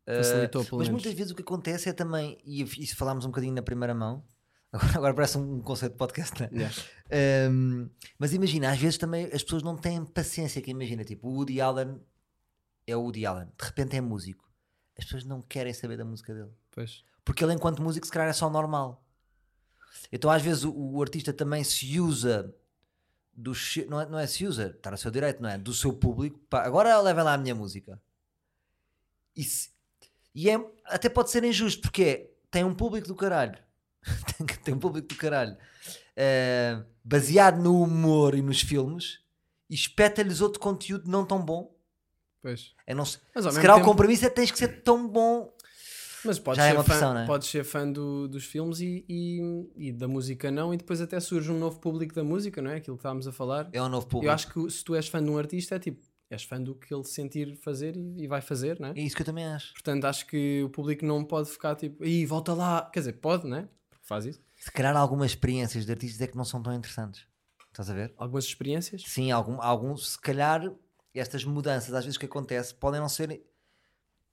Facilitou, Ah, pelo mas menos. muitas vezes o que acontece é também, e isso falámos um bocadinho na primeira mão, *laughs* agora, agora parece um conceito de podcast, não é? Yeah. Um, mas imagina, às vezes também as pessoas não têm paciência. Que imagina, tipo, o Woody Allen é o Woody Allen, de repente é músico. As pessoas não querem saber da música dele. Pois. Porque ele, enquanto músico, se calhar é só normal. Então, às vezes, o, o artista também se usa do não, é, não é se usa, está no seu direito, não é? Do seu público. Pá, agora levem lá a minha música. E, se- e é, até pode ser injusto, porque é, tem um público do caralho. *laughs* tem, um público do caralho. eh, baseado no humor e nos filmes. E espeta-lhes outro conteúdo não tão bom. Pois. É não, se se calhar o tempo- compromisso é que tens que ser tão bom. Mas podes Já é ser, uma fã, pressão, não é? podes ser fã do- dos filmes e, e- e da música não, e depois até surge um novo público da música, não é? Aquilo que estávamos a falar. É um novo público. Eu acho que se tu és fã de um artista, é tipo, és fã do que ele sentir fazer e, e vai fazer, não é? É isso que eu também acho. Portanto, acho que o público não pode ficar tipo, aí volta lá. Quer dizer, pode, né? Porque faz isso. Se calhar algumas experiências de artistas é que não são tão interessantes. Estás a ver? Algumas experiências. Sim, algum, algum, se calhar estas mudanças às vezes que acontece podem não ser.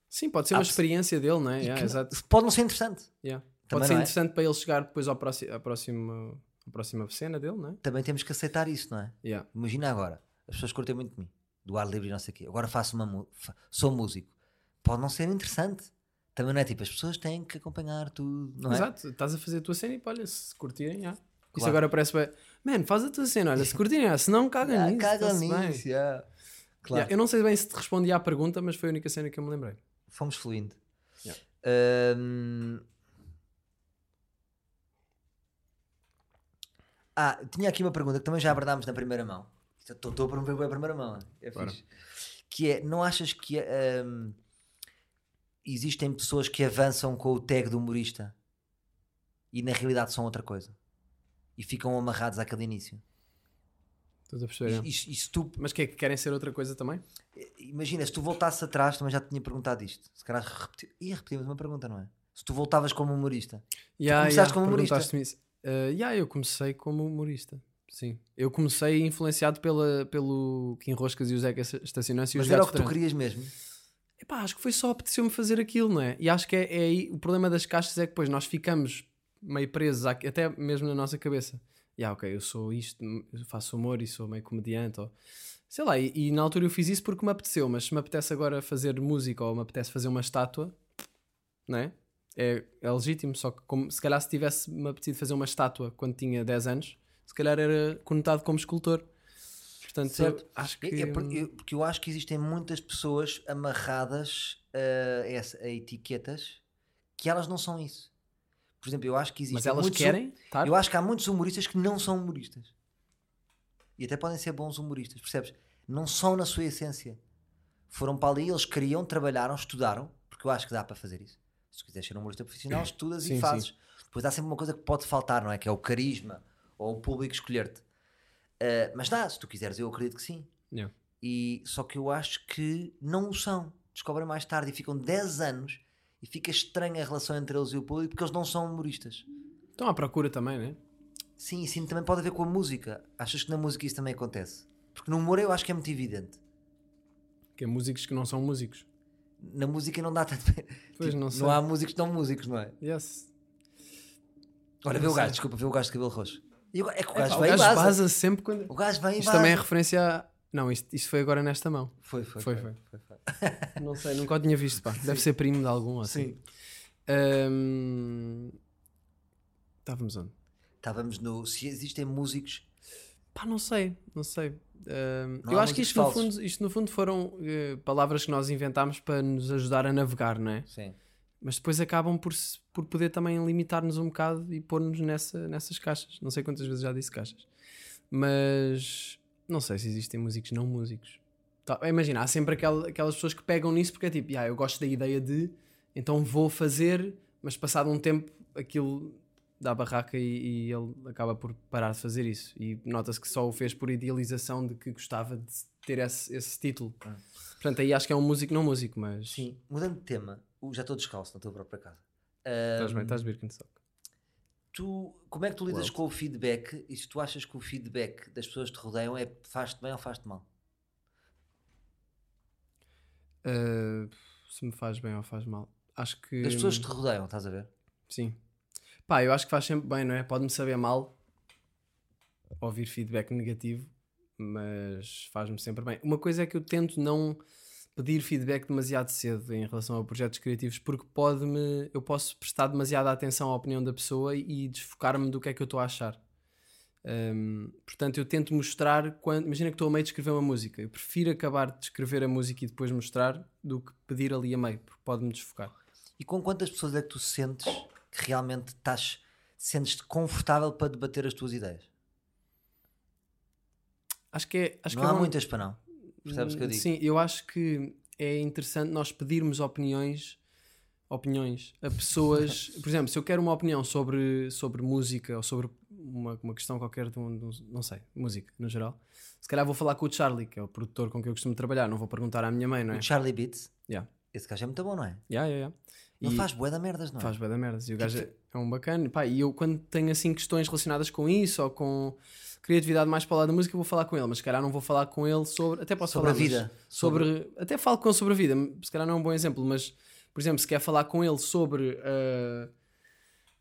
Sim, pode ser uma pessoa- experiência dele, né? e Yeah, exato. Pode não ser interessante. Yeah. Pode ser não é? interessante para ele chegar depois ao próximo, à próxima, à próxima cena dele, né? Também temos que aceitar isso, não é? Yeah. Imagina agora, as pessoas curtem muito de mim, do ar livre e não sei o quê. Agora faço uma sou músico. Pode não ser interessante. Também não é tipo, as pessoas têm que acompanhar tudo, não é? Exato, estás a fazer a tua cena e olha, se curtirem, yeah. Isso Claro. agora parece bem. Man, faz a tua cena, olha, se *laughs* curtirem, yeah, se não, caga Ah, nisso. caga está-se bem." nisso, yeah. Claro. Yeah, eu não sei bem se te respondi à pergunta, mas foi a única cena que eu me lembrei. Fomos fluindo. Yeah. Ahm, Ah, tinha aqui uma pergunta que também já abordámos na primeira mão. Estou a promover a primeira mão. É Bora. fixe. Que é, não achas que ahm, existem pessoas que avançam com o tag do humorista e na realidade são outra coisa? E ficam amarrados àquele início? Estás a perceber? E, e- e se tu Mas que é que querem ser outra coisa também? Imagina, se tu voltasses atrás, também já te tinha perguntado isto. Se calhar repetir. Ia repetir uma pergunta, não é? Se tu voltavas como humorista. Yeah, começaste como humorista? isso. Uh, yeah, eu comecei como humorista. Sim. Eu comecei influenciado pela, pelo Kim Roscas e o Zeca Estacionância e os Mas era o que tu querias mesmo. Epá, acho que foi só apeteceu-me fazer aquilo, não é? E acho que é, é aí o problema das caixas é que depois nós ficamos meio presos, até mesmo na nossa cabeça. Yeah, ok, eu sou isto, eu faço humor e sou meio comediante, ou sei lá. E, e na altura eu fiz isso porque me apeteceu, mas se me apetece agora fazer música ou me apetece fazer uma estátua, não é? É, é legítimo, só que como, se calhar se tivesse me apetecido fazer uma estátua quando tinha 10 anos, se calhar era conotado como escultor. Portanto, Certo. eu acho que. É- é por- eu- porque eu acho que existem muitas pessoas amarradas a, essa- a etiquetas que elas não são isso. Por exemplo, eu acho que existem mas elas querem estar. Eu acho que há muitos humoristas que não são humoristas. E até podem ser bons humoristas, percebes? Não são na sua essência. Foram para ali, eles queriam, trabalharam, estudaram, porque eu acho que dá para fazer isso. Se quiseres ser um humorista profissional, *clears throat* estudas Sim, e fazes. Depois há sempre uma coisa que pode faltar, não é? Que é o carisma ou o público escolher-te. Ah, mas dá, se tu quiseres, eu acredito que sim. Yeah. E, só que eu acho que não o são. Descobrem mais tarde e ficam 10 anos e fica estranha a relação entre eles e o público porque eles não são humoristas. Estão à procura também, né? Sim, sim, também pode haver com a música. Achas que na música isso também acontece? Porque no humor eu acho que é muito evidente. Que é músicos que não são músicos. Na música não dá tanto. *laughs* Pois, Tipo, não sei. há músicos não músicos, não é? Yes. Olha, vê Não o gajo, desculpa, vê o gajo de cabelo roxo. E o é que o gajo o vem e gajo vaza sempre quando. O gajo vem e Isto vaza. também é referência a. Não, isto, isto foi agora nesta mão. Foi, foi, Foi, foi. foi. foi, foi. *laughs* Não sei, nunca o tinha visto, pá. Deve ser primo de algum, assim. Sim. Estávamos onde? Estávamos no. Se existem músicos. Pá, não sei, não sei. Não eu acho que isto no, fundo, isto no fundo foram eh, palavras que nós inventámos para nos ajudar a navegar, não é? Sim. Mas depois acabam por, por poder também limitar-nos um bocado e pôr-nos nessa, nessas caixas. Não sei quantas vezes já disse caixas. Mas não sei se existem músicos não músicos. Tá, imagina, há sempre aquela- aquelas pessoas que pegam nisso porque é tipo, "Ah, eu gosto da ideia de, então vou fazer, mas passado um tempo aquilo dá barraca e, e ele acaba por parar de fazer isso. E nota-se que só o fez por idealização de que gostava de ter esse, esse título. Portanto, aí acho que é um músico não músico, mas. Sim. Mudando de tema, já estou descalço na tua própria casa. Estás bem, estás Birkenstock. Tu, como é que tu lidas com o feedback e se tu achas que o feedback das pessoas que te rodeiam é faz-te bem ou faz-te mal? Uh, se me faz bem ou faz mal. Acho que. Das pessoas que te rodeiam, estás a ver? Sim. Pá, eu acho que faz sempre bem, não é? Pode-me saber mal ouvir feedback negativo, mas faz-me sempre bem. Uma coisa é que eu tento não pedir feedback demasiado cedo em relação a projetos criativos, porque pode-me. Eu posso prestar demasiada atenção à opinião da pessoa e desfocar-me do que é que eu estou a achar. Um, portanto, eu tento mostrar quando. Imagina que estou a meio de escrever uma música. Eu prefiro acabar de escrever a música e depois mostrar do que pedir ali a meio, porque pode-me desfocar. E com quantas pessoas é que tu sentes que realmente estás, sentes-te confortável para debater as tuas ideias? Acho que é. Acho não que há é um- muitas para não. Percebes o que eu digo? Sim, eu acho que é interessante nós pedirmos opiniões opiniões a pessoas. *laughs* Por exemplo, se eu quero uma opinião sobre, sobre música ou sobre uma, uma questão qualquer de um, não sei, música no geral, se calhar vou falar com o Charlie, que é o produtor com quem eu costumo trabalhar, não vou perguntar à minha mãe, não é? O Charlie Beats, Yeah. esse gajo é muito bom, não é? Yeah, yeah, yeah. Não faz bué da merdas, não é? faz bué da merda. E o gajo é, é um bacana. Pá, e eu quando tenho assim questões relacionadas com isso ou com criatividade mais para o lado da música, vou falar com ele, mas se calhar não vou falar com ele sobre, até posso Sobre a falar, mas vida. sobre, até falo com ele sobre a vida, se calhar não é um bom exemplo, mas por exemplo, se quer falar com ele sobre ah,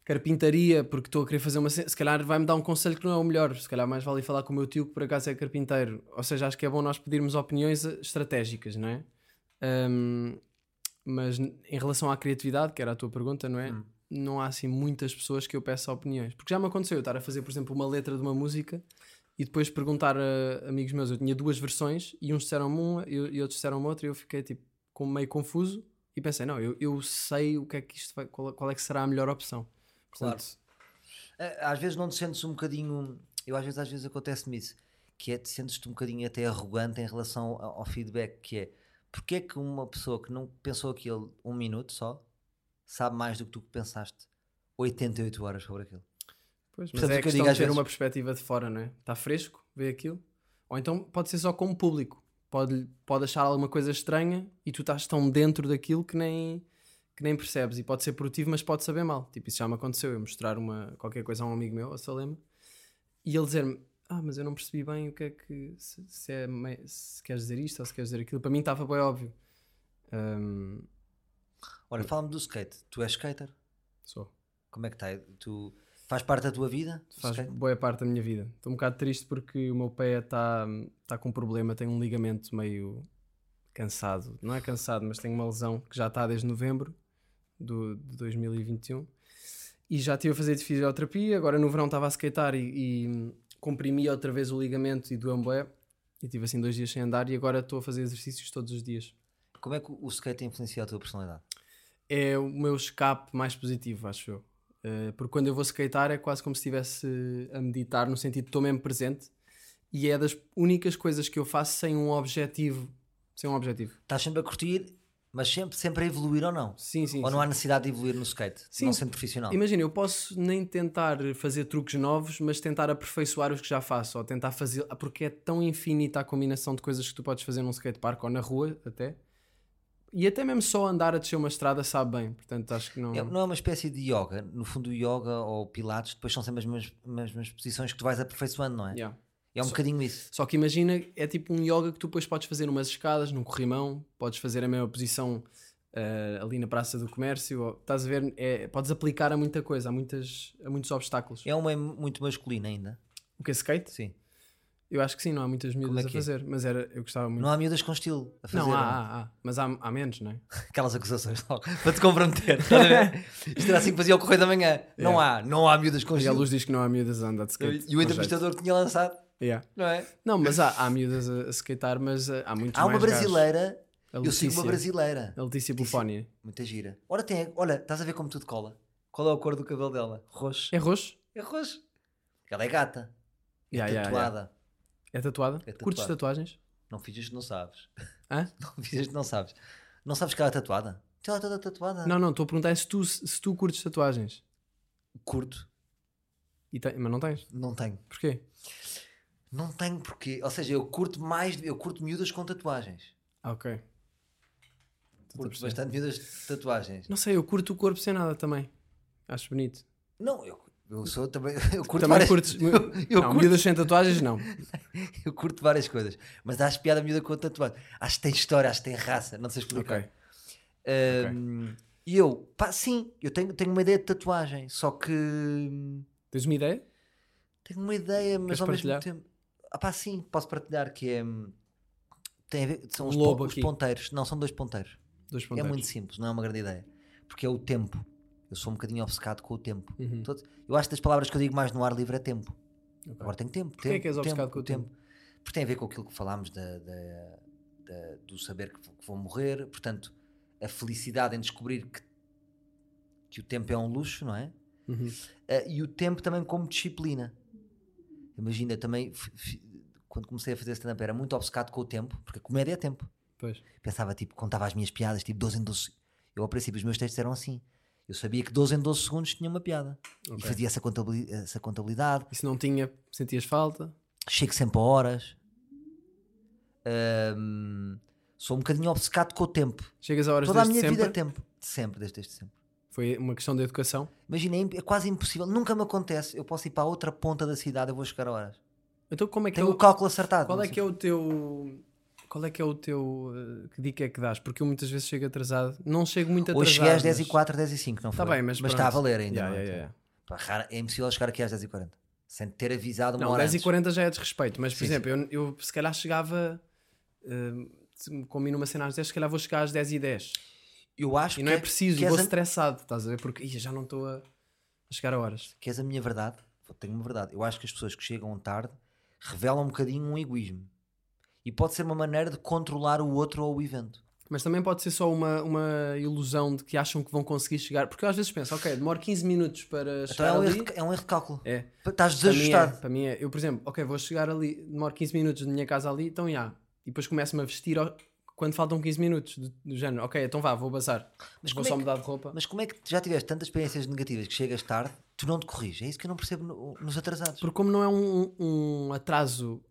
carpintaria, porque estou a querer fazer uma se calhar vai-me dar um conselho que não é o melhor, se calhar mais vale falar com o meu tio que por acaso é carpinteiro, ou seja, acho que é bom nós pedirmos opiniões eh, estratégicas, não é? Ahm, mas em relação à criatividade, que era a tua pergunta, não é? Hum. Não há assim muitas pessoas que eu peça opiniões, porque já me aconteceu eu estar a fazer, por exemplo, uma letra de uma música e depois perguntar a amigos meus, eu tinha duas versões e uns disseram uma e, outros disseram outra e eu fiquei tipo com meio confuso e pensei, não, eu, eu sei o que é que isto vai, qual, qual é que será a melhor opção. Claro. Portanto, Eh, Às vezes não te sentes um bocadinho. Eu às vezes, às vezes acontece-me isso. Que é te sentes-te um bocadinho até arrogante em relação ao, ao feedback. Que é porque é que uma pessoa que não pensou aquilo um minuto só sabe mais do que tu que pensaste 88 horas sobre aquilo. Pois, mas Portanto, é que eu digo de ter vezes- uma perspectiva de fora, não é? Está fresco, vê aquilo. Ou então pode ser só como público. Pode, pode achar alguma coisa estranha e tu estás tão dentro daquilo que nem, que nem percebes. E pode ser produtivo, mas pode saber mal. Tipo, isso já me aconteceu. Eu mostrar uma, qualquer coisa a um amigo meu, a Salema, e ele dizer-me: Ah, mas eu não percebi bem o que é que. Se, se é se queres dizer isto ou se queres dizer aquilo. Para mim estava bem óbvio. Ahm, Olha, fala-me do skate. Tu és skater? sou. Como é que está? Tu faz parte da tua vida? faz skate? boa parte da minha vida. Estou um bocado triste porque o meu pé está tá com um problema, tem um ligamento meio cansado. Não é cansado, mas tem uma lesão que já está desde novembro do, de 2021. E já estive a fazer de fisioterapia, agora no verão estava a skatear e, e comprimi outra vez o ligamento e doeu-me bué. E tive assim dois dias sem andar e agora estou a fazer exercícios todos os dias. Como é que o skate influencia a tua personalidade? é o meu escape mais positivo, acho eu. Eh, porque quando eu vou skatear é quase como se estivesse a meditar, no sentido de estou mesmo presente e é das únicas coisas que eu faço sem um objetivo. Sem um objetivo. Estás sempre a curtir, mas sempre, sempre a evoluir ou não? Sim, sim. ou não sim. há necessidade de evoluir no skate? Sim. Não sendo profissional? Imagina, eu posso nem tentar fazer truques novos, mas tentar aperfeiçoar os que já faço, ou tentar fazer. Porque é tão infinita a combinação de coisas que tu podes fazer num skatepark ou na rua até. E até mesmo só andar a descer uma estrada sabe bem. Portanto, acho que não. É- não é uma espécie de yoga? No fundo, o yoga ou pilates depois são sempre as mesmas, mesmas posições que tu vais aperfeiçoando, não é? Yeah. É um bocadinho isso. Só que imagina, é tipo um yoga que tu depois podes fazer umas escadas, num corrimão, podes fazer a mesma posição eh, ali na Praça do Comércio, ou- estás a ver? É, podes aplicar a muita coisa, a, muitas, a muitos obstáculos. É uma muito masculina ainda. O que é skate? Sim. Eu acho que sim, não há muitas miúdas é a é? fazer, mas era, eu gostava muito. Não há miúdas com estilo a fazer Não, há, não? há, há, mas há, há menos, não é? *laughs* aquelas acusações logo, para te comprometer. a? *laughs* Isto era assim que fazia o correio da manhã. Não há, não há miúdas com E a estilo. luz diz que não há miúdas a andar de skate. E o entrevistador que tinha lançado, Yeah. não é? Não, mas há, há miúdas a, a skatear, mas eh, há muitos Há uma brasileira, A eu sigo uma brasileira. A Letícia Bufónia. Muita gira. Ora, tem, olha, estás a ver como tudo cola? Qual é a cor do cabelo dela? Roxo. É roxo? É roxo. Ela é gata. É yeah, tatuada. É tatuada? É Curtes tatuada. tatuagens? Não fiz isto, não sabes. Hã? *laughs* Não fiz isto, não sabes. Não sabes que ela é tatuada? Tem ela toda tatuada. Não, não, estou a perguntar é se tu, se tu curtes tatuagens. Curto. E tem- mas não tens? Não tenho. Porquê? Não tenho porque. Ou seja, eu curto mais. Eu curto miúdas com tatuagens. Ah, ok. A Curto bastante miúdas de tatuagens. Não sei, eu curto o corpo sem nada também. Acho bonito. Não, eu, eu sou também. *laughs* Eu curto também várias, curtes. *laughs* Eu, eu não, curto, miúdas sem tatuagens, não. *laughs* eu curto várias coisas. Mas acho piada miúda com tatuagem. Acho que tem história, acho que tem raça. Não sei explicar. Ok. Ahm, E eu, pá, sim, eu tenho, tenho uma ideia de tatuagem. Só que. Tens uma ideia? Tenho uma ideia, mas Queres ao partilhar? mesmo tempo. Ah, pá, sim, posso partilhar. Que é. Tem a ver, são Um os, pon- os ponteiros. Não, são dois ponteiros. Dois É ponteiros. muito simples, não é uma grande ideia. Porque é o tempo. Eu sou um bocadinho obcecado com o tempo. Uhum. Eu acho que das palavras que eu digo mais no ar livre é tempo. Ok. Agora tenho tempo. Porquê tempo é que és tempo, obcecado com o tempo? Porque tem a ver com aquilo que falámos da, da- da- do saber que, vou- que vou morrer. Portanto, a felicidade em descobrir que, que o tempo é um luxo, não é? Uhum. Ah, e o tempo também como disciplina. Imagina, também quando comecei a fazer stand-up era muito obcecado com o tempo, porque a comédia é tempo. Pois. Pensava, tipo, contava as minhas piadas, tipo, 12 em 12. Eu, ao princípio, os meus textos eram assim. Eu sabia que 12 em 12 segundos tinha uma piada. Ok. E fazia essa contabilidade, essa contabilidade. E se não tinha, sentias falta? Chego sempre a horas. Ahm, sou um bocadinho obcecado com o tempo. Chegas a horas Toda a minha sempre? vida é tempo. Sempre, desde, desde sempre. Foi uma questão de educação? Imagina, é é quase impossível. Nunca me acontece. Eu posso ir para a outra ponta da cidade, eu vou chegar a horas. Então como é que é Tenho o o, cálculo acertado. qual é que é o teu... Qual é que é o teu... eh, que dica é que dás? Porque eu muitas vezes chego atrasado. Não chego muito atrasado. Hoje cheguei às 10 mas- e 4, 10 e 5, não foi? Tá bem, mas está pronto. a valer ainda. Yeah, é? yeah, yeah. Pá, é impossível chegar aqui às 10 e 40 sem ter avisado uma Não, hora 10 e antes. 40 já é desrespeito, mas por Sim, exemplo, eu, eu se calhar chegava. eh, se me combino uma cena às 10, se calhar vou chegar às 10 e 10. Eu acho E que, não é preciso, que, e vou a, estressado, estás a ver? Porque "Ih, já não estou a, a chegar a horas. que és a minha verdade. Tenho uma verdade. Eu acho que as pessoas que chegam tarde revelam um bocadinho um egoísmo. E pode ser uma maneira de controlar o outro ou o evento. Mas também pode ser só uma, uma ilusão de que acham que vão conseguir chegar. Porque eu às vezes penso, ok, demoro 15 minutos para Então chegar é um, ali. erro de, é um erro de cálculo. É. Estás Para é, desajustado. para mim é. Eu, por exemplo, ok, vou chegar ali, demoro 15 minutos da minha casa ali, então já. E depois começo-me a vestir quando faltam 15 minutos, do, do género, ok, então vá, vou bazar. Mas vou como é só que- mudar de roupa. Mas como é que já tiveste tantas experiências negativas que chegas tarde, tu não te corriges? É isso que eu não percebo no- nos atrasados. Porque como não é um, um atraso,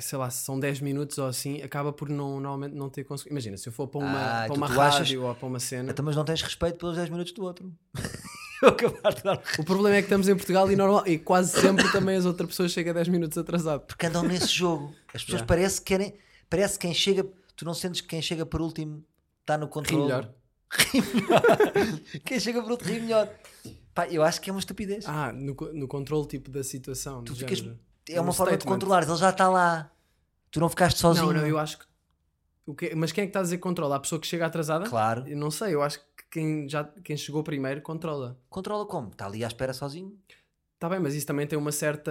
sei lá, se são 10 minutos ou assim, acaba por não, normalmente não ter conseguido. Imagina, se eu for para uma, Ah, para uma rádio achas- ou para uma cena. Então, mas não tens respeito pelos 10 minutos do outro. *laughs* O problema é que estamos em Portugal e, normal, e quase sempre também as outras pessoas chegam 10 minutos atrasado. porque andam nesse jogo. As pessoas Yeah. parece que querem. Parece que quem chega. Tu não sentes que quem chega por último está no Ri controle. melhor. *laughs* Ri melhor. quem chega por último ri melhor. Pá, eu acho que é uma estupidez. Ah, no, no controle tipo da situação. tu ficas. género. É uma um forma de statement. controlares. Ele já está lá. Tu não ficaste sozinho. Não, não, eu acho que. O que mas quem é que está a dizer que controla? A pessoa que chega atrasada? Claro. Eu não sei, eu acho que quem, já, quem chegou primeiro controla. Controla como? Está ali à espera sozinho. Está bem, mas isso também tem uma certa.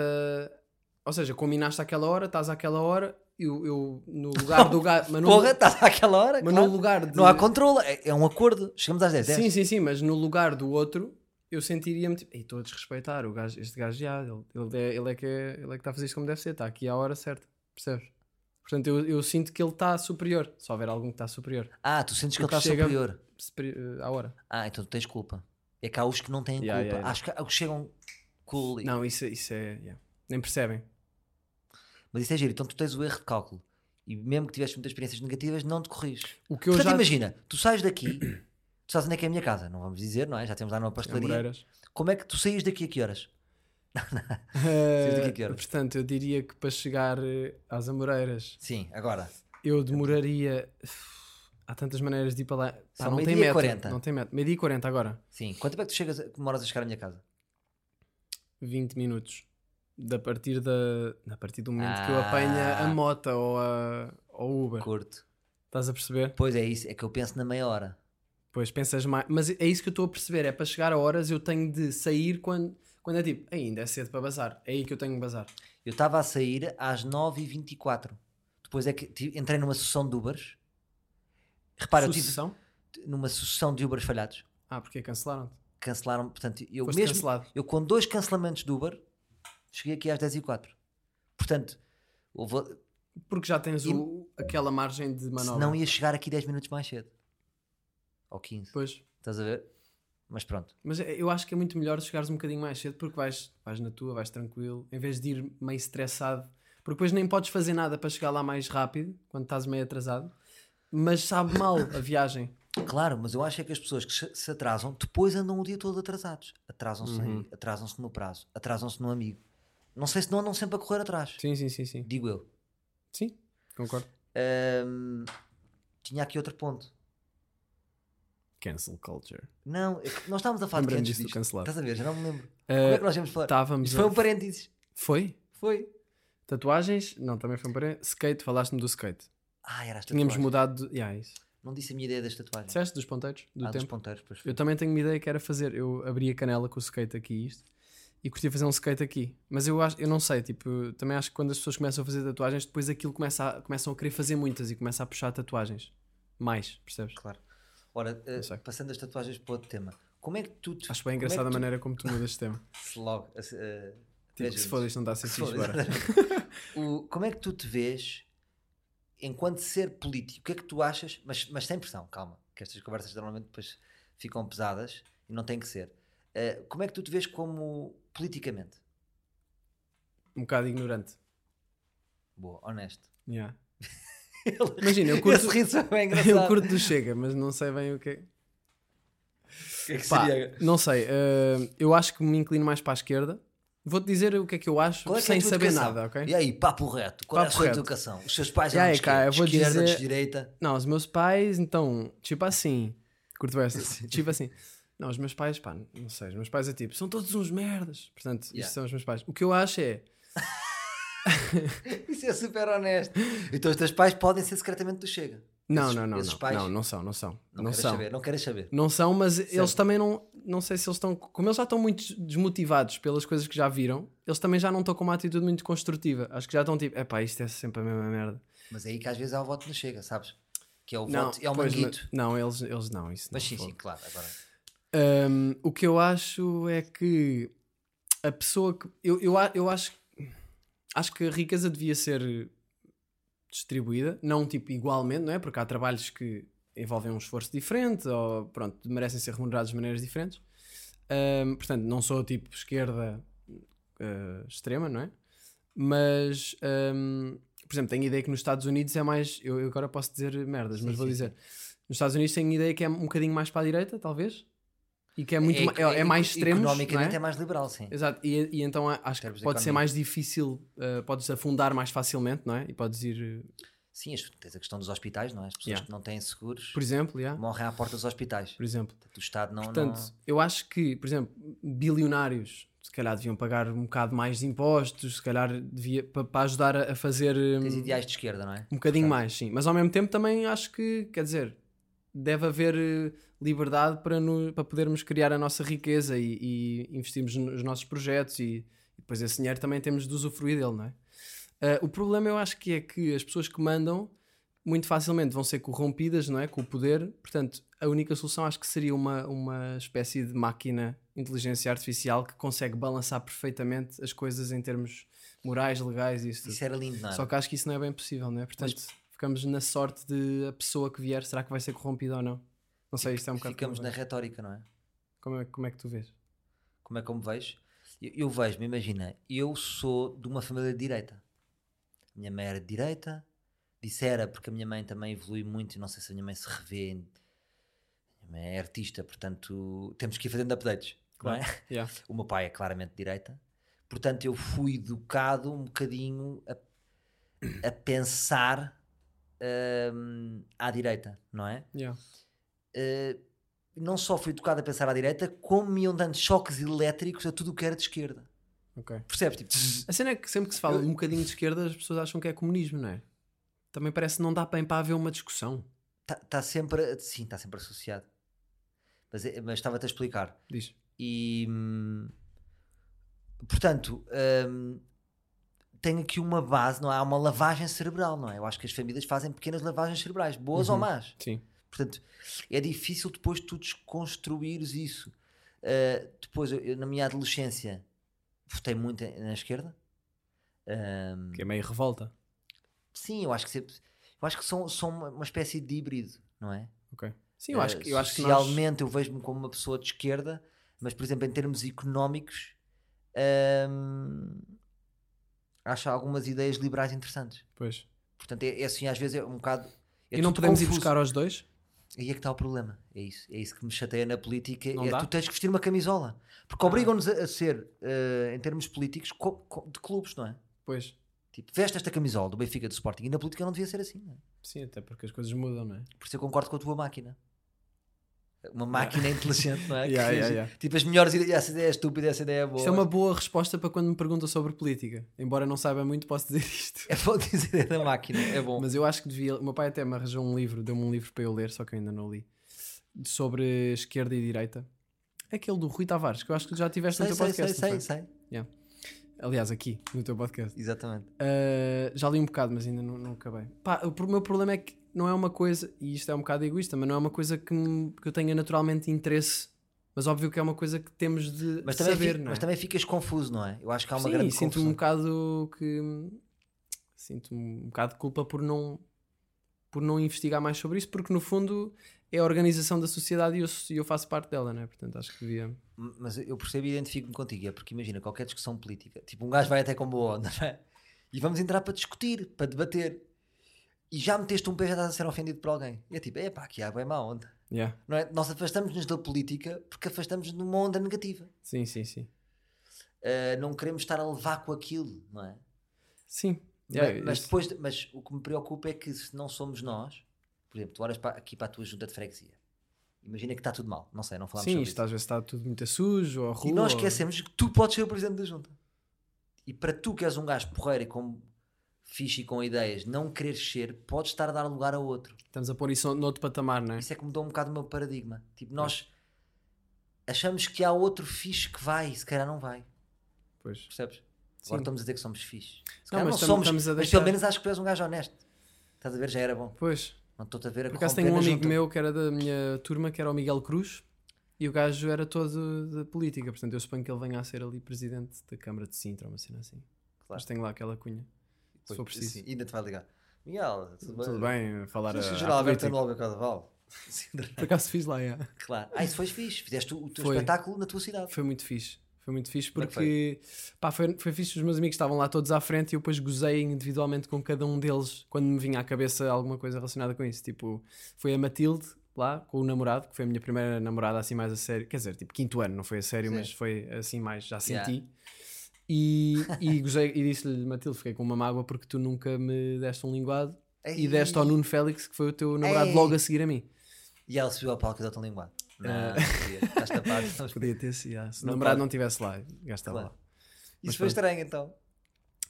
Ou seja, combinaste àquela hora, estás àquela hora, eu, eu no lugar do *laughs* gajo. Mas no, Porra, estás àquela hora. mas claro. no lugar de. Não há controle. É, é um acordo. Chegamos às 10. Sim, 10. sim, sim, mas no lugar do outro eu sentiria-me tipo, "Ei, estou a desrespeitar, o gajo, este gajo já, ele, ele, é, ele, é que é, ele é que está a fazer isto como deve ser, está aqui à hora certa, percebes? Portanto, eu, eu sinto que ele está superior, se houver algum que está superior, Ah, tu sentes que ele está superior. superi- eh, à hora. Ah, então tu tens culpa. É que há os que não têm Yeah, culpa. yeah, yeah. Acho que há os que chegam cool. e- Não, isso, isso é. yeah. Nem percebem. Mas isso é giro. Então tu tens o erro de cálculo. E mesmo que tiveste muitas experiências negativas, não te corriges. O que eu Portanto, já. imagina, tu sais daqui, tu sabes onde é que é a minha casa, não vamos dizer, não é? Já temos lá numa pastelaria. Como é que tu saís daqui a que horas? *laughs* Eh, daqui a que horas? portanto, eu diria que para chegar eh, às Amoreiras Sim, agora. eu demoraria. Há tantas maneiras de ir para lá. Pá, não tem metro. 40. Não tem metro. Meio-dia e 40 agora. Sim. Quanto tempo é que tu chegas, a- demoras a chegar à minha casa? 20 minutos. Da partir, da, da partir do momento que eu Ah. apanha a moto ou a ou Uber. Curto. Estás a perceber? Pois é isso, é que eu penso na meia hora. Pois pensas mais. Mas é isso que eu estou a perceber. É para chegar a horas eu tenho de sair quando, quando é tipo, ainda é cedo para bazar. É aí que eu tenho que bazar. Eu estava a sair às 9h24. Depois é que entrei numa sucessão de Ubers. Repara, eu tive Sucessão? numa sucessão de Ubers falhados. Ah, porque cancelaram-te. Cancelaram, portanto, eu Foste mesmo, cancelado. eu com dois cancelamentos de Uber, cheguei aqui às 10h04. Portanto, houve- Porque já tens E- o, aquela margem de manobra. senão ia chegar aqui 10 minutos mais cedo. Ou 15. Pois. Estás a ver? Mas pronto. Mas é- eu acho que é muito melhor chegares um bocadinho mais cedo porque vais, vais na tua, vais tranquilo, em vez de ir meio estressado. Porque depois nem podes fazer nada para chegar lá mais rápido, quando estás meio atrasado. Mas sabe mal a viagem. Claro, mas eu acho é que as pessoas que se- atrasam depois andam o dia todo atrasados. Atrasam-se Uhum. atrasam-se no prazo, atrasam-se no amigo. Não sei se não andam sempre a correr atrás. Sim, sim, sim, sim. Digo eu. Sim, concordo. Ahm, tinha aqui outro ponto. Cancel culture. Não, é nós estávamos a falar antes disso do disto. cancelado. Estás a ver? Já não me lembro. Eh, Como é que nós íamos falar? Estávamos. Isto foi a- um parênteses. Foi? Foi. Tatuagens? Não, também foi um parênteses. Skate, falaste-me do skate. Ah, era as Tínhamos mudado de. Yeah, isso. Não disse a minha ideia das tatuagens. Disseste dos ponteiros? Do ah, dos tempo? ponteiros, pois foi. Eu também tenho uma ideia que era fazer. Eu abri a canela com o skate aqui isto e curtia fazer um skate aqui. Mas eu acho, eu não sei, tipo, também acho que quando as pessoas começam a fazer tatuagens, depois aquilo começa a, começam a querer fazer muitas e começa a puxar tatuagens. Mais, percebes? Claro. Ora, sei. passando as tatuagens para outro tema. Como é que tu te... Acho bem é engraçada a tu- maneira como tu mudas de tema. *laughs* Se Logo. eh, Tipo, se foda, isto não está a ser Se fixe for, agora. o, como é que tu te vês enquanto ser político? O que é que tu achas? Mas, mas sem pressão, calma, que estas conversas normalmente depois ficam pesadas. e não tem que ser. Uh, como é que tu te vês como politicamente? Um bocado ignorante. Boa, honesto. Yeah. *laughs* Ele- Imagina, eu curto- Esse riso é bem *laughs* engraçado. Eu curto do Chega, mas não sei bem o que é. O que é que Pá, seria? não sei, eh, eu acho que me inclino mais para a esquerda. Vou-te dizer o que é que eu acho é que é sem tua saber educação? nada, ok? E aí, papo reto. Qual é a Papo sua reto. educação? Os seus pais eram aí, cara, eu vou esquerda, dizer- direita. Não, os meus pais, então, tipo assim, curto essa, *laughs* tipo assim. Não, os meus pais, pá, não sei, os meus pais é tipo, são todos uns merdas. Portanto, Yeah. isto são os meus pais. O que eu acho é, *laughs* *laughs* Isso é super honesto. Então os teus pais podem ser secretamente do Chega. não, Esses- não, não, esses não, não, não são, não são, Não, não, são. saber, não queres saber. Não são, mas eles Certo. também não, não sei se eles estão, como eles já estão muito desmotivados pelas coisas que já viram, eles também já não estão com uma atitude muito construtiva. Acho que já estão tipo, epá, isto é sempre a mesma merda. Mas é aí que às vezes há o voto no Chega, sabes? Que é o Não, voto, é o pois, manguito. não, eles, eles não, isso Mas não, sim, sim, claro. Agora, Um, o que eu acho é que a pessoa que. Eu, eu, eu acho, acho que a riqueza devia ser distribuída, não tipo igualmente, não é? Porque há trabalhos que envolvem um esforço diferente ou pronto, merecem ser remunerados de maneiras diferentes. Um, portanto, não sou tipo esquerda uh, extrema, não é? Mas, um, por exemplo, tenho a ideia que nos Estados Unidos é mais. Eu, eu agora posso dizer merdas, Sim, mas vou sim, dizer. Nos Estados Unidos tenho a ideia que é um bocadinho mais para a direita, talvez. E que é muito é, é, é mais extremos. Economicamente é? é? mais liberal, sim. Exato, e, e então acho que de pode ser mais difícil, uh, podes afundar mais facilmente, não é? E podes ir, uh, Sim, tens a questão dos hospitais, não é? As pessoas Yeah. que não têm seguros por exemplo, yeah, morrem à porta dos hospitais. por exemplo. Portanto, o Estado não. Portanto, não... eu acho que, por exemplo, bilionários se calhar deviam pagar um bocado mais de impostos, se calhar devia para ajudar a, fazer um, Tens ideais de esquerda, não é? um bocadinho mais, sim. Mas ao mesmo tempo também acho que, quer dizer, deve haver liberdade para, no- para podermos criar a nossa riqueza e, e investirmos nos nossos projetos e, e depois esse dinheiro também temos de usufruir dele, não é? Uh, o problema eu acho que é que as pessoas que mandam muito facilmente vão ser corrompidas, não é? Com o poder. Portanto, a única solução acho que seria uma, uma espécie de máquina inteligência artificial que consegue balançar perfeitamente as coisas em termos morais, legais e isso tudo. Isso era lindo, não é? Só que acho que isso não é bem possível, não é? Portanto, ficamos na sorte de a pessoa que vier, será que vai ser corrompida ou não? Não sei, isto é um bocado. Ficamos na retórica, não é? como, é, como é que tu vês? Como é que eu me vejo? Eu, eu vejo-me, imagina, eu sou de uma família de direita. Minha mãe era de direita, disse era porque a minha mãe também evolui muito e não sei se a minha mãe se revê. A minha mãe é artista, portanto temos que ir fazendo updates, não é? Yeah. *laughs* O meu pai é claramente de direita, portanto eu fui educado um bocadinho a, a pensar hum, à direita, não é? Yeah. Uh, não só fui educado a pensar à direita, como me iam dando choques elétricos a tudo o que era de esquerda. Ok. Percebes? Tipo, A cena é que sempre que se fala Eu- um bocadinho de esquerda, as pessoas acham que é comunismo, não é? Também parece que não dá bem para haver uma discussão. está tá sempre, sim, está sempre associado. Mas, é- mas estava-te a explicar. Diz. E hum, portanto, hum, tem aqui uma base, não é? Há uma lavagem cerebral, não é? Eu acho que as famílias fazem pequenas lavagens cerebrais, boas ou Uhum. más. Sim. Portanto, é difícil depois tu desconstruires isso. Uh, depois, eu, na minha adolescência, votei muito na esquerda. Um, Que é meio revolta. sim, eu acho que sempre, eu acho que são, são uma, espécie de híbrido, não é? Ok. Sim, eu acho Uh, que, eu acho que nós... socialmente eu vejo-me como uma pessoa de esquerda, mas por exemplo em termos económicos um, acho algumas ideias liberais interessantes. Pois. Portanto, é, é assim, às vezes é um bocado. é e não podemos ir confuso. buscar aos dois? Aí é que está o problema. É isso. É isso que me chateia na política. Não é dá? tu tens que vestir uma camisola. Porque Ah. obrigam-nos a, a ser, eh, em termos políticos, co- co- de clubes, não é? Pois. Tipo, veste esta camisola do Benfica do Sporting e na política não devia ser assim. Não é? Sim, até porque as coisas mudam, não é? Por isso eu concordo com a tua máquina. Uma máquina inteligente, não é? *laughs* Que Yeah, yeah, yeah. Tipo, as melhores ideias. Essa ideia é estúpida, essa ideia é boa. Isto é uma boa resposta para quando me perguntam sobre política. Embora não saiba muito, posso dizer isto. É bom *laughs* dizer é da máquina. É bom. Mas eu acho que devia. O meu pai até me arranjou um livro, deu-me um livro para eu ler, só que eu ainda não li. Sobre esquerda e direita. Aquele do Rui Tavares, que eu acho que já tiveste sei, no teu sei, sei, podcast. sei, foi? sei. Aliás, aqui, no teu podcast. Exatamente. Uh, já li um bocado, mas ainda não, não acabei. Pá, o meu problema é que não é uma coisa, e isto é um bocado egoísta, mas não é uma coisa que, me- que eu tenha naturalmente interesse. Mas óbvio que é uma coisa que temos de Mas saber, não é? mas também ficas confuso, não é? Eu acho que há uma Sim, grande sinto-me um bocado que. Sinto um bocado de culpa por não. por não investigar mais sobre isso, porque no fundo é a organização da sociedade e eu, eu faço parte dela, né? Portanto, acho que devia. Mas eu percebo e identifico-me contigo. É porque imagina, qualquer discussão política, tipo, um gajo vai até com boa onda, não é? E vamos entrar para discutir, para debater. E já meteste um pé já estás a ser ofendido por alguém. E é tipo, é pá, aqui há bem má onda. Yeah. Não é? Nós afastamos-nos da política porque afastamos-nos de uma onda negativa. Sim, sim, sim. Uh, não queremos estar a levar com aquilo, não é? Sim. Mas- Yeah, mas, isso- depois, de- mas o que me preocupa é que se não somos nós, por exemplo, tu olhas para- aqui para a tua junta de freguesia, imagina que está tudo mal, não sei, não falamos Sim, sobre isto às vezes está tudo muito sujo, ou rua. E nós ou- esquecemos que tu podes ser o presidente da junta. E para tu que és um gajo porreiro e com fixe e com ideias, não quereres ser, podes estar a dar lugar a outro. Estamos a pôr isso noutro patamar, não é? Isso é que mudou um bocado o meu paradigma. Tipo, nós achamos que há outro fixe que vai e se calhar não vai. Pois. Percebes? Sim. Agora estamos a dizer que somos fixe. Se Não, calhar não, mas tam- somos, estamos a mas deixar- pelo menos acho que tu és um gajo honesto. Estás a ver? Já era bom. Pois. Não estou-te a ver a Por acaso tenho um amigo junta. meu que era da minha turma, que era o Miguel Cruz, e o gajo era todo da política, portanto eu suponho que ele venha a ser ali presidente da Câmara de Sintra, uma cena assim. Claro. Mas tenho lá aquela cunha, se for preciso. sim, ainda te vai ligar. Miguel, tudo bem? Tudo bem, falar a, a geral Alberto política. no Alga Carnaval. Por acaso fiz lá, é. Claro. Ah, isso foi fixe. Fizeste o, o teu Foi. espetáculo na tua cidade. Foi muito fixe. Foi muito fixe é que porque pá, foi, foi fixe. Os meus amigos estavam lá todos à frente e eu depois gozei individualmente com cada um deles quando me vinha à cabeça alguma coisa relacionada com isso. Tipo, foi a Matilde lá com o namorado, que foi a minha primeira namorada assim mais a sério. Quer dizer, tipo, quinto ano, não foi a sério, Sim. mas foi assim mais, já Yeah. E, e gozei e disse-lhe, Matilde, fiquei com uma mágoa porque tu nunca me deste um linguado e Ei. deste ao Nuno Félix, que foi o teu namorado, Ei. logo a seguir a mim. E ela subiu ao palco e deu-te um linguado. Não, não podia. Estás tapado. *laughs* Podia ter sido, ah, se o namorado não estivesse lá, gastava Claro. lá. Isso Mas foi estranho então.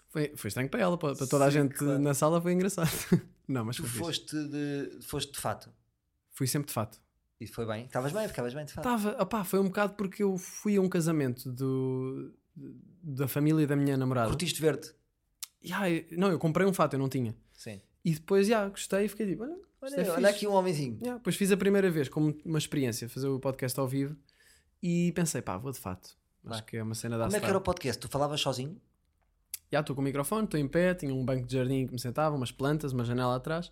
Foi, foi estranho para ela, para, para toda a Sim, gente claro. na sala foi engraçado. *laughs* Não, mas Tu foste de, foste de fato. Fui sempre de fato. E foi bem. Estavas bem, ficavas bem de fato. Tava, opá, foi um bocado porque eu fui a um casamento do, da família da minha namorada. Curtiste verde. E, ai, não, eu comprei um fato, eu não tinha. Sim. E depois, já, gostei e fiquei tipo, olha, isto é Olha, olha aqui um homenzinho. Já, depois fiz a primeira vez como uma experiência, fazer o podcast ao vivo e pensei, pá, vou de fato. Vai. Acho que é uma cena da Como é que era o podcast? Tu falavas sozinho? Já estou com o microfone, estou em pé, tinha um banco de jardim que me sentava, umas plantas, uma janela atrás,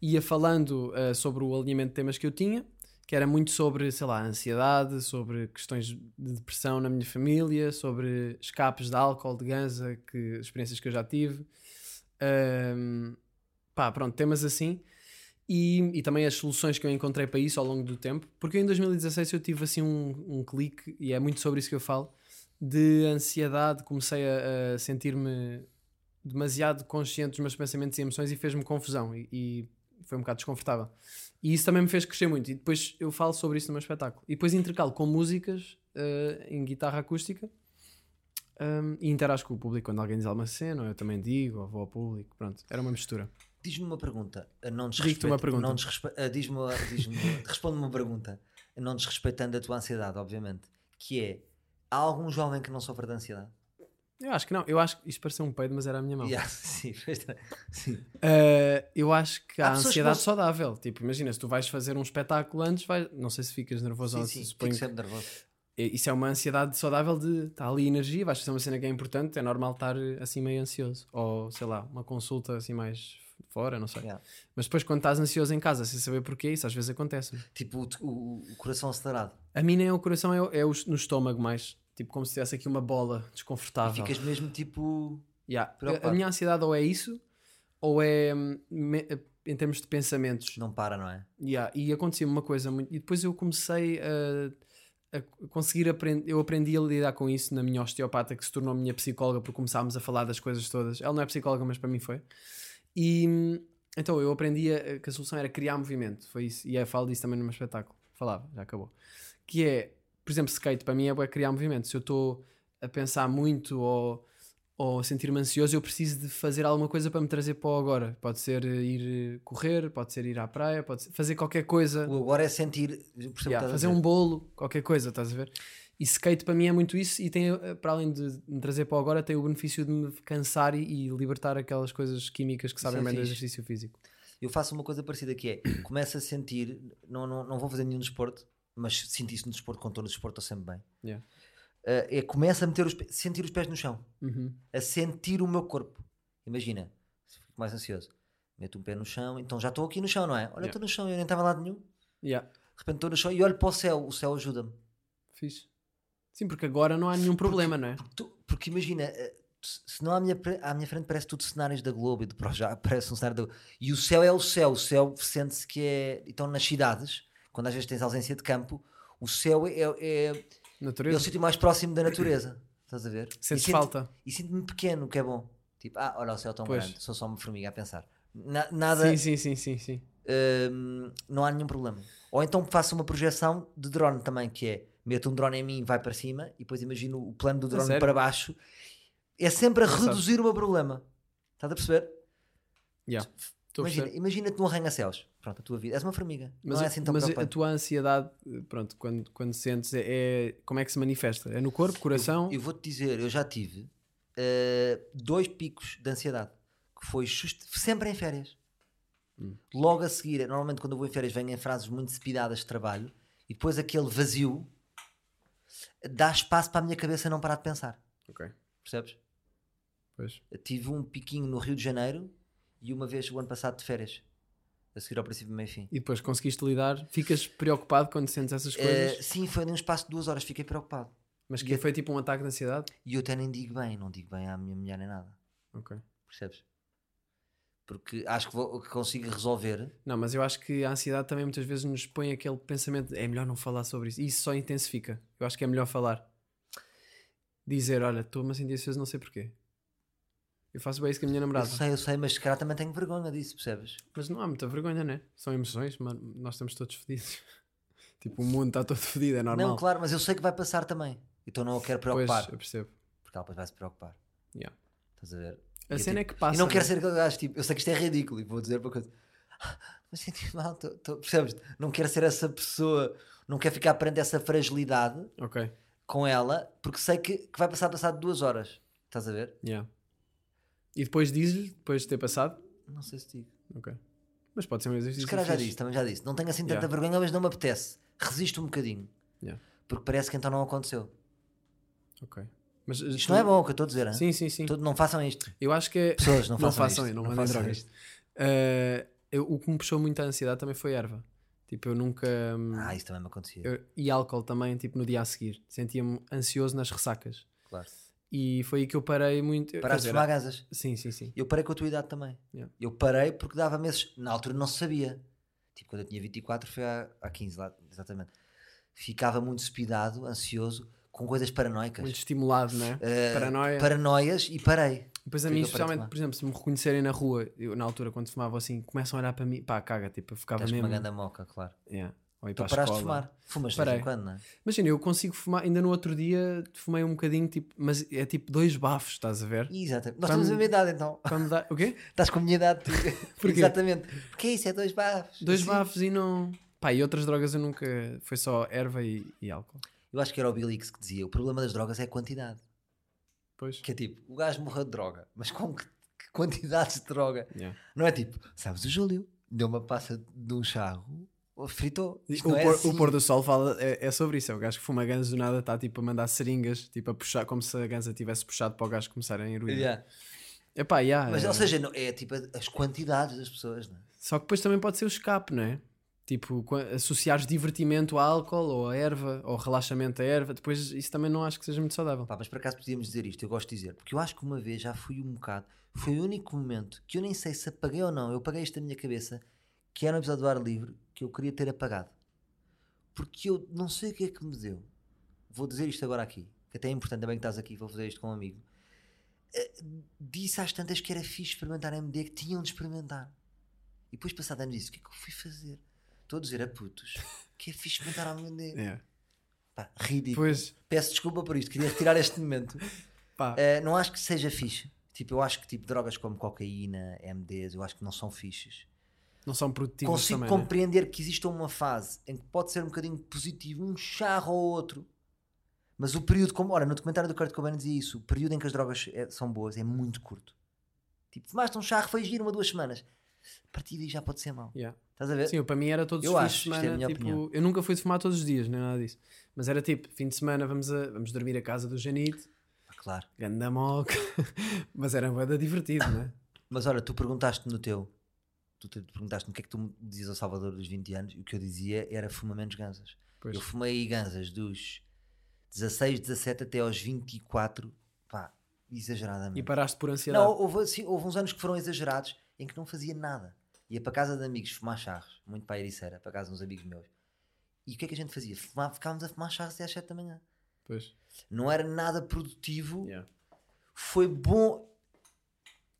ia falando eh, sobre o alinhamento de temas que eu tinha, que era muito sobre, sei lá, ansiedade, sobre questões de depressão na minha família, sobre escapes de álcool, de ganza, que, experiências que eu já tive. Ahm, pá, pronto, temas assim. E, e também as soluções que eu encontrei para isso ao longo do tempo, porque em 2016 eu tive assim um, um clique, e é muito sobre isso que eu falo, de ansiedade, comecei a, a sentir-me demasiado consciente dos meus pensamentos e emoções e fez-me confusão e, e foi um bocado desconfortável. E isso também me fez crescer muito. E depois eu falo sobre isso no meu espetáculo. E depois intercalo com músicas eh, em guitarra acústica um, e interajo com o público quando alguém diz alguma cena, ou eu também digo, ou vou ao público. Pronto, era uma mistura. Diz-me uma pergunta. Não Digo-te uma desrespeito- pergunta. Não desrespe... ah, Diz-me, diz-me, *laughs* responde-me uma pergunta. Não desrespeitando a tua ansiedade, obviamente. Que é, há algum jovem que não sofre de ansiedade? Eu acho que não. Eu acho que isto pareceu um peido, mas era a minha mão. Yeah, *laughs* sim, sim. Uh, eu acho que Há há, que ansiedade não- saudável. Tipo, imagina, se tu vais fazer um espetáculo antes, vai... não sei se ficas nervoso ou Sim, se sim, suponho que- sempre nervoso. E- Isso é uma ansiedade saudável de estar ali energia, vais fazer uma cena que é importante, é normal estar assim meio ansioso. Ou sei lá, uma consulta assim mais fora, não sei. Yeah. Mas depois quando estás ansioso em casa sem saber porquê, isso às vezes acontece. Tipo, o, o- o coração acelerado. A mim nem é o coração, é, é o- no estômago mais. Tipo como se tivesse aqui uma bola E desconfortável. ficas mesmo tipo. Yeah. A, minha ansiedade ou é isso, ou é me- em termos de pensamentos. Não para, não é? Yeah, e acontecia uma coisa muito. E depois eu comecei a, a conseguir aprender. Eu aprendi a lidar com isso na minha osteopata, que se tornou minha psicóloga, porque começámos a falar das coisas todas. Ela não é psicóloga, mas para mim foi. E então eu aprendi a- que a solução era criar movimento. Foi isso. E eu falo disso também no meu espetáculo. Falava, já acabou. Que é, por exemplo, skate para mim é criar movimento. Se eu estou a pensar muito ou ou a sentir-me ansioso, eu preciso de fazer alguma coisa para me trazer para o agora. Pode ser eh, ir eh, correr, pode ser ir à praia, pode ser fazer qualquer coisa. O agora é sentir. Yeah, fazer um bolo, qualquer coisa, estás a ver? E skate para mim é muito isso e tem, eh, para além de me trazer para o agora, tem o benefício de me cansar e, e libertar aquelas coisas químicas que sabem é bem do exercício físico. Eu faço uma coisa parecida que é, começo a sentir, não, não, não vou fazer nenhum desporto, mas sinto isso no desporto, quando estou no desporto estou sempre bem. Yeah. Uh, é começo a meter os, sentir os pés no chão, Uhum. a sentir o meu corpo. Imagina, fico mais ansioso, meto um pé no chão, então já estou aqui no chão, não é? Olha, Yeah. estou no chão, eu nem estava em lado nenhum. De Yeah. repente estou no chão e olho para o céu, o céu ajuda-me. Fixe. Sim, porque agora não há nenhum problema, não é? Porque, tu- porque imagina, eh, se não à minha, à minha frente parece tudo cenários da Globo e do Projac, *laughs* parece um cenário da E o céu é o céu, o céu sente-se que é. Então nas cidades, quando às vezes tens ausência de campo, o céu é, é, é Natureza. o sítio mais próximo da natureza. Estás a ver? E Sentes sinto- falta. E sinto-me pequeno, o que é bom. Tipo, ah, olha o céu tão Pois. grande, sou só uma formiga a pensar. Na- nada, Sim, sim, sim, sim, sim. hum, não há nenhum problema. Ou então faço uma projeção de drone também, que é meto um drone em mim e vai para cima, e depois imagino o plano do drone para baixo. É sempre a Engraçado. reduzir o meu problema. Estás a perceber? Yeah. Imagina, imagina-te num arranha-céus. Pronto, a tua vida. És uma formiga. Mas, não é assim tão mas a tua ansiedade, pronto, quando, quando sentes, é, é- como é que se manifesta? É no corpo, coração? Eu vou-te dizer, eu já tive eh, dois picos de ansiedade. Que foi just- sempre em férias. Hum. Logo a seguir, normalmente quando eu vou em férias venho em frases muito cepidadas de trabalho e depois aquele vazio dá espaço para a minha cabeça não parar de pensar. Ok, Percebes? pois. Eu tive um piquinho no Rio de Janeiro e uma vez o ano passado de férias. A seguir ao princípio, meio e fim. E depois conseguiste lidar? Ficas preocupado quando sentes essas Eh, coisas? sim, foi num espaço de duas horas, fiquei preocupado. Mas que foi tipo um ataque de ansiedade? E eu até nem digo bem, não digo bem à minha mulher nem nada. Ok. Percebes? Porque acho que, vou, que consigo resolver. Não, mas eu acho que a ansiedade também muitas vezes nos põe aquele pensamento de, é melhor não falar sobre isso. E isso só intensifica. Eu acho que é melhor falar. Dizer, olha, estou-me a sentir ansioso, não sei porquê. Eu faço bem isso com a minha Eu namorada. sei, eu sei, mas se calhar também tenho vergonha disso, percebes? Mas não há muita vergonha, né? São emoções, mas nós estamos todos fodidos. *laughs* tipo, o mundo está todo fodido, é normal. Não, claro, mas eu sei que vai passar também. Então não a quero pois, preocupar. eu percebo. Porque ela depois vai se preocupar. Yeah. Estás a ver? A E eu, cena é tipo, que passa. E não quero né? ser aquele gajo tipo, eu sei que isto é ridículo e vou dizer para coisa. *laughs* Mas senti mal, tô- tô- percebes? Não quero ser essa pessoa, não quero ficar perante essa fragilidade Ok, com ela, porque sei que, que vai passar passado duas horas. Estás a ver? yeah. E depois diz-lhe, depois de ter passado? Não sei se digo. Ok. Mas pode ser um exercício Se calhar já fixe. disse, também já disse. Não tenho assim tanta Yeah. vergonha, mas não me apetece. Resisto um bocadinho. Yeah. Porque parece que então não aconteceu. Ok. Mas, Isto não é bom o que eu estou a dizer, hein? Sim, sim, sim. Todo- não façam isto. Eu acho que é. Pessoas, não *laughs* Não façam, isto. não mandem façam drogas. isto. Eh, eu- o que me puxou muito a ansiedade também foi erva. Tipo, eu nunca. hum, Ah, isso também me acontecia. eu- e álcool também, tipo, no dia a seguir. Sentia-me ansioso nas ressacas. Claro. E foi aí que eu parei muito. Paraste de fumar gansas. Sim, sim, sim. Eu parei com a tua idade também. Yeah. Eu parei porque dava meses. Na altura não se sabia. Tipo, quando eu tinha 24, foi há, há 15 lá, exatamente. Ficava muito espidado, ansioso, com coisas paranoicas. Muito estimulado, não é? Eh, Paranoia. Paranoias e parei. Depois a mim, especialmente, por exemplo, se me reconhecerem na rua, eu na altura quando fumava assim, começam a olhar para mim, pá, caga, tipo, eu ficava com mesmo. uma grande moca, claro. Yeah. Ou ir Tu para a paraste de escola. fumar. Fumas de vez em quando, não é? Imagina, eu consigo fumar, ainda no outro dia fumei um bocadinho, tipo, mas é tipo dois bafos, estás a ver? Exatamente. Nós Quando- temos a mesma idade então. Para me dar. O quê? *laughs* Estás com a minha idade. tu. *laughs* Porquê? Exatamente. Porque é isso, é dois bafos. Dois Assim. bafos e não. Pá, e outras drogas eu nunca. Foi só erva e, e álcool. Eu acho que era o Hicks que dizia: o problema das drogas é a quantidade. Pois. Que é tipo, o gajo morreu de droga, mas com que, que quantidades de droga? Yeah. Não é tipo, sabes, o Júlio deu uma passa de um charro, fritou. O, é pôr, assim. o pôr do sol fala, é, é sobre isso. É o gajo que fuma ganza do nada, está tipo a mandar seringas, tipo a puxar, como se a ganza tivesse puxado para o gajo começar a heroína. Yeah. Epá, yeah, Mas, é- ou seja, é tipo as quantidades das pessoas, não é? Só que depois também pode ser o escape, não é? Tipo, associares divertimento a álcool ou a erva, ou relaxamento a erva, depois isso também não acho que seja muito saudável. Pá, mas por acaso podíamos dizer isto, eu gosto de dizer, porque eu acho que uma vez já fui um bocado, foi o único momento que eu nem sei se apaguei ou não, eu apaguei isto da minha cabeça, que era um episódio do ar livre que eu queria ter apagado. Porque eu não sei o que é que me deu. Vou dizer isto agora aqui, que até é importante, também que estás aqui, vou fazer isto com um amigo. Eh, Disse às tantas que era fixe experimentar MD, que tinham de experimentar. E depois, passado anos, disse: o que é que eu fui fazer? Estou a dizer a putos que é fixe experimentar MD. É. *laughs* Pá, ridículo. Pois, Peço desculpa por isto, queria retirar este momento. *laughs* pá, Uh, não acho que seja fixe. Tipo, eu acho que tipo, drogas como cocaína, MDs, eu acho que não são fixes. Não são produtivos Consigo também, né? compreender que exista uma fase em que pode ser um bocadinho positivo, um charro ou outro. Mas o período, como, ora, no documentário do Kurt Cobain dizia isso, o período em que as drogas é- são boas é muito curto. Tipo, fumaste um charro, foi giro uma, duas semanas. A partir daí já pode ser mau. Yeah. Estás a ver? Sim, para mim era todos Eu os acho, fins de é semana. minha tipo, opinião. eu nunca fui de fumar todos os dias, nem nada disso. Mas era tipo, fim de semana vamos, a, vamos dormir a casa do Janite, Ah, Claro. ganda moca. *laughs* Mas era da divertido, não é? *coughs* Mas olha, tu perguntaste no teu tu te perguntaste-me o que é que tu me dizias ao Salvador dos 20 anos, e o que eu dizia era fuma menos ganzas. Pois. Eu fumei ganzas dos 16, 17 até aos 24, pá, exageradamente. E paraste por ansiedade. Não, houve, assim, houve uns anos que foram exagerados em que não fazia nada. Ia para casa de amigos fumar charros, muito para a Ericeira, para casa de uns amigos meus. E o que é que a gente fazia? Fumava, ficávamos a fumar charros até às 7 da manhã. Pois. Não era nada produtivo, Yeah. foi bom.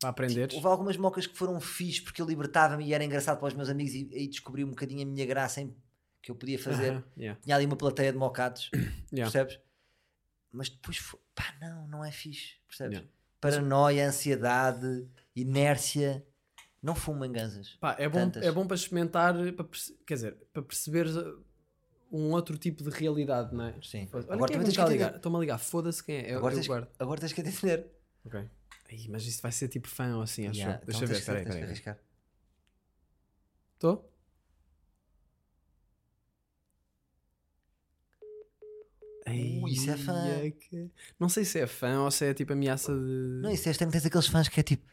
Para aprenderes. Houve algumas mocas que foram fixe porque eu libertava-me e era engraçado para os meus amigos e aí descobri um bocadinho a minha graça em que eu podia fazer. Aham, yeah. Tinha ali uma plateia de mocados, *coughs* Yeah. percebes? Mas depois, foi, pá, não, não é fixe, percebes? Yeah. Paranoia, ansiedade, inércia. Não fumem ganzas. Pá, é, bom, Tantas. é bom para experimentar, para quer dizer, para perceberes uh, um outro tipo de realidade, não é? Sim. Olha Agora é também tens que ligar. Estou-me a ligar, foda-se quem é. Eu, Agora eu tens, guardo. agora tens que entender. Ok. Ai, mas isso vai ser tipo fã ou assim, acho Yeah, eu. Deixa então ver, tens que- espera aí, tens que espera aí. arriscar. Estou? Uh, isso é fã. Ai, que- Não sei se é fã ou se é tipo ameaça de. Não, isso é estranho, tens aqueles fãs que é tipo.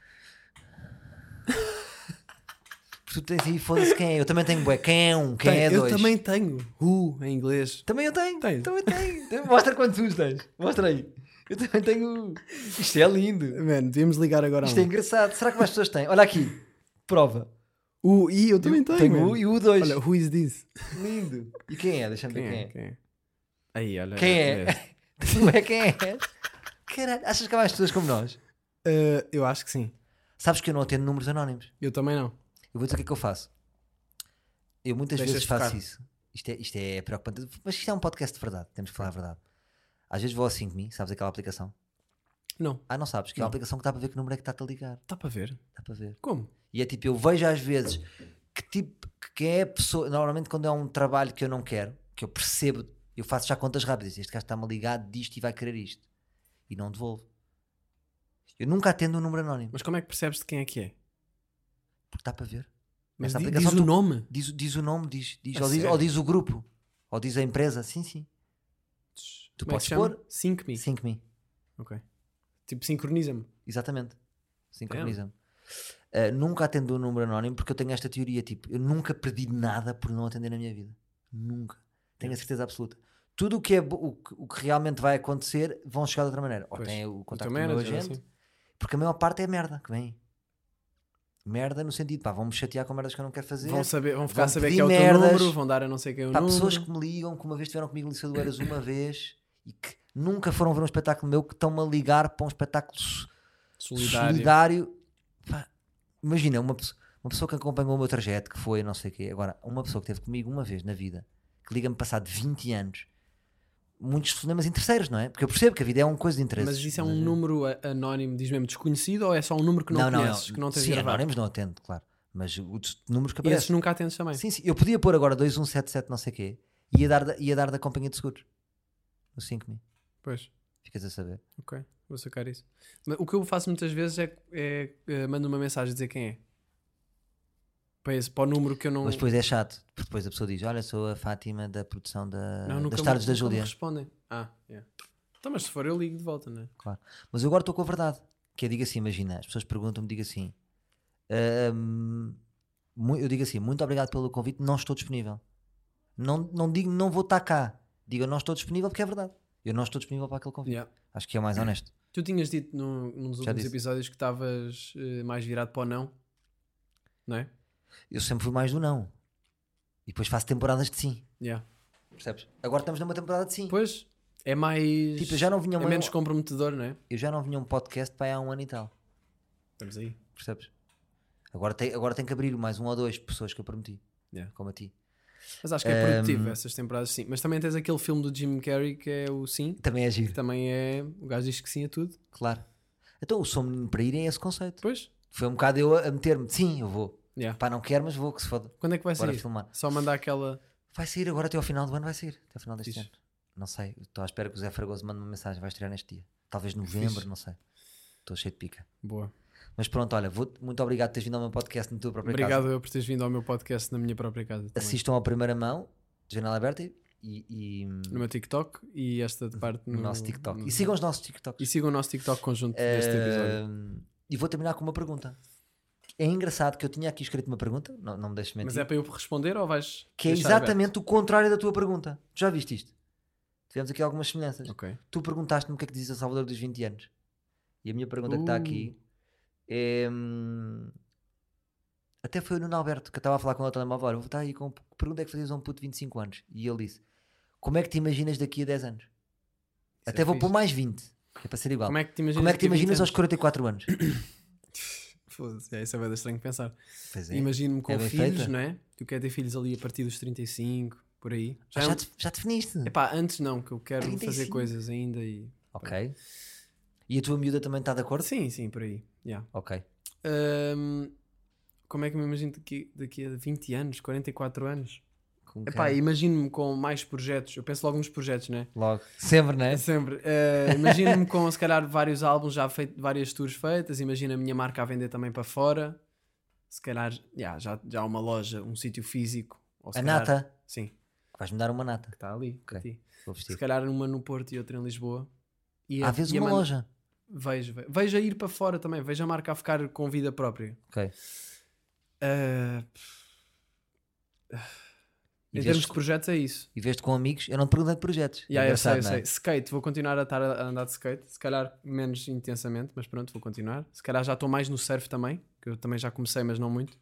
*laughs* Tu tens aí, foda-se quem é. Eu também tenho bué. Quem é um? Quem Tem, é eu dois? também tenho. Uh, em inglês. Também eu tenho. Tens? Também tenho. Mostra quantos uns tens. Mostra aí. Eu também tenho. Isto é lindo. Mano, devíamos ligar agora a Isto é um. engraçado. Será que mais pessoas têm? Olha aqui. Prova. Uh, e eu também tenho. Tenho o e o dois. Olha, who is this? Lindo. E quem é? Deixa-me ver Quem é? é. Quem é? Aí, olha. Quem é? este. *laughs* Tu é quem é? Caralho, achas que há mais pessoas como nós? Uh, eu acho que sim. Sabes que eu não atendo números anónimos. Eu também não. Eu vou dizer o que é que eu faço. Eu muitas Deixas vezes faço isso. Isto é, isto é preocupante. Mas isto é um podcast de verdade. Temos que falar a verdade. Às vezes vou ao 5Me, sabes aquela aplicação? Não. Ah, não sabes? Que é Não. uma aplicação que dá para ver que número é que está-te a ligar. Dá para ver. Dá para ver. Como? E é tipo, eu vejo às vezes que tipo, que quem é a pessoa, normalmente quando é um trabalho que eu não quero, que eu percebo, eu faço já contas rápidas, este gajo está-me a ligar disto e vai querer isto. E não devolvo. Eu nunca atendo um número anónimo, Mas como é que percebes de quem é que é? porque dá para ver. Mas Essa di- aplicação diz o tu- nome. Diz, diz o nome, diz, diz, A ou, diz sério? ou diz o grupo, ou diz a empresa, sim, sim. Tu Como é podes chama? pôr Sync me. 5Me, Ok. Tipo, sincroniza-me. exatamente. Sincroniza-me. Uh, nunca atendo um número anónimo porque eu tenho esta teoria, tipo, eu nunca perdi nada por não atender na minha vida. Nunca. Tenho a certeza absoluta. Tudo o que, é, o, que, o que realmente vai acontecer vão chegar de outra maneira. Ou Pois. tem o contacto teu do meu manager, agente, assim. porque a maior parte é merda que vem. Merda no sentido, pá, vão-me chatear com merdas que eu não quero fazer. Vão, saber, vão ficar Vão a saber que é o teu merdas. número, vão dar a não sei quem é o Pá, número. pessoas que me ligam, que uma vez estiveram comigo no Liceu do Eiras uma vez e que nunca foram ver um espetáculo meu, que estão-me a ligar para um espetáculo so- Solidário. solidário. Pá, imagina, uma, uma pessoa que acompanhou o meu trajeto, que foi não sei o quê. Agora, uma pessoa que esteve comigo uma vez na vida, que liga-me passado 20 anos, muitos problemas em terceiros, não é? Porque eu percebo que a vida é uma coisa de interesse. Mas isso é um número a- anónimo, diz mesmo desconhecido ou é só um número que não, conheces, que não tens Sim, gravado? anónimos não atendo, claro. Mas os números que E esses aparecem. nunca atendes também. Sim, sim. Eu podia pôr agora 2177 não sei o quê e ia dar, da- ia dar da companhia de seguros. 5 mil. Pois, Ficas a saber. ok, vou sacar isso. Mas o que eu faço muitas vezes é, é, eh, mando uma mensagem a dizer quem é. Para, esse, para o número que eu não. Mas depois é chato, porque depois a pessoa diz: Olha, sou a Fátima da produção da, não, das me- tardes da Júlia. respondem. Ah, yeah. Então, mas se for eu ligo de volta, não é? Claro. Mas eu agora estou com a verdade. Que eu digo assim: Imagina, as pessoas perguntam-me, digo assim: "Ahm, mu- Eu digo assim: Muito obrigado pelo convite, não estou disponível. Não, não digo, não vou estar cá. Digo, eu não estou disponível porque é verdade. Eu não estou disponível para aquele convite. Yeah. Acho que é o mais honesto. *clears throat* Tu tinhas dito no, num dos Já últimos disse. episódios que estavas eh, mais virado para o não, não é? Eu sempre fui mais do não. E depois faço temporadas de sim. Yeah. Percebes? Agora estamos numa temporada de sim. Pois, é mais. Tipo, eu já não vinha é uma- menos comprometedor, não é? Eu já não vinha um podcast para aí há um ano e tal. Estamos aí. Percebes? Agora tem, agora tem que abrir mais um ou dois pessoas que eu prometi. Yeah. Como a ti. Mas acho que é produtivo Ehm, essas temporadas sim. Mas também tens aquele filme do Jim Carrey que é o Sim, Também é giro. também é. O gajo diz que sim a tudo. Claro. Então o som para ir é esse conceito. Pois, Foi um bocado eu a, meter-me. Sim, eu vou. yeah. Pá, não quero, mas vou que se foda. quando é que vai Bora sair? filmar. Só mandar aquela. Vai sair agora até ao final do ano, vai sair. Até ao final deste ano. Não sei. Estou à espera que o Zé Fragoso mande uma mensagem. Vai estrear neste dia. Talvez novembro, não sei. Estou cheio de pica. Boa. Mas pronto, olha, vou- muito obrigado por teres vindo ao meu podcast na tua própria Obrigado casa. eu por teres vindo ao meu podcast na minha própria casa. também. Assistam à primeira mão, janela aberta e, e, No meu TikTok e esta de parte no no, nosso TikTok. no- E sigam os nossos TikToks. E sigam o nosso TikTok conjunto deste episódio. E vou terminar com uma pergunta. É engraçado que eu tinha aqui escrito uma pergunta, não, não me deixes mentir, Mas é para eu responder ou vais. que é exatamente o contrário da tua pergunta. Tu já viste isto? Tivemos aqui algumas semelhanças. aberto? Ok. Tu perguntaste-me o que é que dizes a Salvador dos 20 anos. E a minha pergunta que está aqui é. hum, Até foi o Nuno Alberto que eu estava a falar com ele telemóvel. Olha, Está aí com pergunta é que fazias a um puto de 25 anos? E ele disse: Como é que te imaginas daqui a 10 anos? é Até vou fixe. pôr mais 20, que é para ser igual. Como é que te imaginas, Como é que te daqui a 20 imaginas aos anos? 44 anos? *coughs* Foda-se, é, isso é bem estranho de pensar. É. Imagino-me com É filhos, feita. não é? Tu queres ter filhos ali a partir dos 35, por aí. Ah, é já, um- te, já definiste? Epá, antes não, que eu quero 35. fazer coisas ainda e. Ok. E a tua miúda também está de acordo? Sim, sim, por aí. Yeah. Ok. Ahm, como é que me imagino daqui, daqui a 20 anos, 44 anos? Com Epá, imagino-me com mais projetos. Eu penso logo nos projetos, né? Logo. Sempre, não é? É sempre. Eh, imagino-me com, se calhar, vários álbuns já feitos, várias tours feitas. Imagina a minha marca a vender também para fora. Se calhar, yeah, já, já há uma loja, um sítio físico. Ou A calhar- nata. Sim, Vais-me dar uma nata. que está ali. para Ok. ti. Vou Se calhar uma no Porto e outra em Lisboa. E Há a- vezes e a uma loja. Vejo, vejo. Vejo a ir para fora também. Vejo a marca a ficar com vida própria. Ok. E em termos de projetos é isso. E veste com amigos, eu não te perguntei de projetos. É Yeah, eu sei, eu não sei. é? Skate, vou continuar a estar a a andar de skate. Se calhar menos intensamente, mas pronto, vou continuar. Se calhar já estou mais no surf também, que eu também já comecei, mas não muito.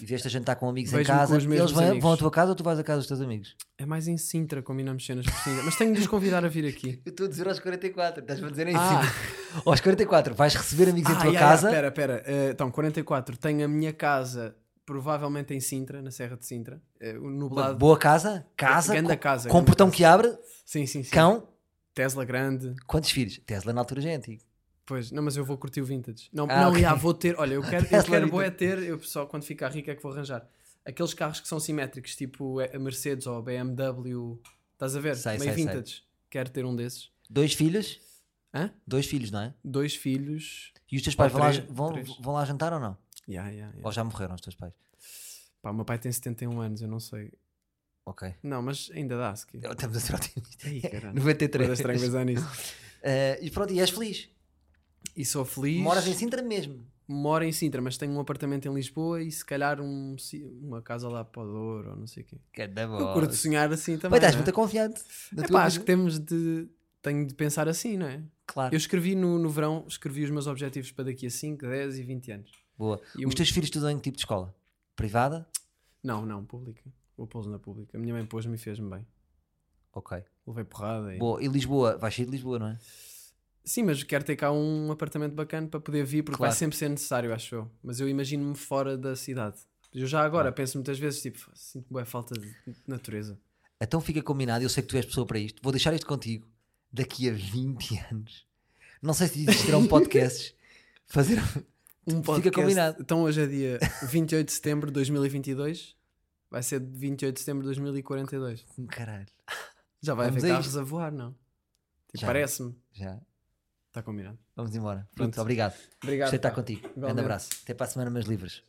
E veste a jantar com amigos em casa. Eles vão, amigos. vão à tua casa ou tu vais à casa dos teus amigos? É mais em Sintra, combinamos cenas por Sintra. Mas tenho de os convidar a vir *laughs* aqui. Eu estou a dizer aos 44, estás-me a dizer em Ah. cima. Aos 44, vais receber amigos em Ah, tua yeah, casa. yeah, Espera, espera. Eh, então, 44. Tenho a minha casa, provavelmente em Sintra, na Serra de Sintra. no Uma nublado. boa casa, casa, Ganda com, casa, com portão que abre, Sim, sim, sim. cão. Tesla grande. Quantos filhos? Tesla na altura já é antigo. Pois, não, mas eu vou curtir o vintage. Não, Ah, não, ok. yeah, vou ter. Olha, eu quero, *laughs* eu quero vintage. bué ter. Eu só quando ficar rico é que vou arranjar. Aqueles carros que são simétricos, tipo a Mercedes ou a BMW. Estás a ver? Sei, Meio sei, sei. vintage. Quero ter um desses. Dois filhos? Hã? Dois filhos, não é? Dois filhos. E os teus pais vão, lá, três, vão, três. vão lá jantar ou não? Yeah, yeah, yeah. Ou já morreram os teus pais? Pá, o meu pai tem 71 anos, eu não sei. Ok. Não, mas ainda dá, se quer. Estamos a ser otimistas. Ai, caralho. *laughs* 93. Coisa estranha pensar nisso. *laughs* Eh, e pronto, e és feliz. E sou feliz. Moras em Sintra mesmo. Moro em Sintra, mas tenho um apartamento em Lisboa e se calhar um, uma casa lá para o Douro ou não sei o quê. Cada Eu curto sonhar assim também. Mas estás é? muito confiante. na É tua pá, acho que temos de. Tenho de pensar assim, não é? Claro. Eu escrevi no, no verão, escrevi os meus objetivos para daqui a 5, 10 e 20 anos. Boa. E Os um- teus filhos estudam em que tipo de escola? Privada? Não, não, pública. Vou pô-los na pública. A minha mãe pôs-me e fez-me bem. Ok. Levei porrada. E... Boa. E Lisboa? Vais sair de Lisboa, não é? Sim, mas quero ter cá um apartamento bacana para poder vir, porque Claro. vai sempre ser necessário, acho eu. Mas eu imagino-me fora da cidade. Eu já agora penso muitas vezes, tipo, sinto boa falta de natureza. Então fica combinado. Eu sei que tu és pessoa para isto. Vou deixar isto contigo. Daqui a 20 *laughs* anos. Não sei se existirão *laughs* podcasts. Fazer. Um Fica podcast. combinado. Então hoje é dia 28 de setembro de 2022. Vai ser de 28 de setembro de 2042. Um caralho. Já vai Vamos haver a carros a voar, não? Tipo. Parece-me. Já. Está combinado. Vamos embora. Pronto. Pronto, obrigado. Obrigado. Gostei estar contigo. Grande Igualmente. abraço. Até para a semana, meus livros.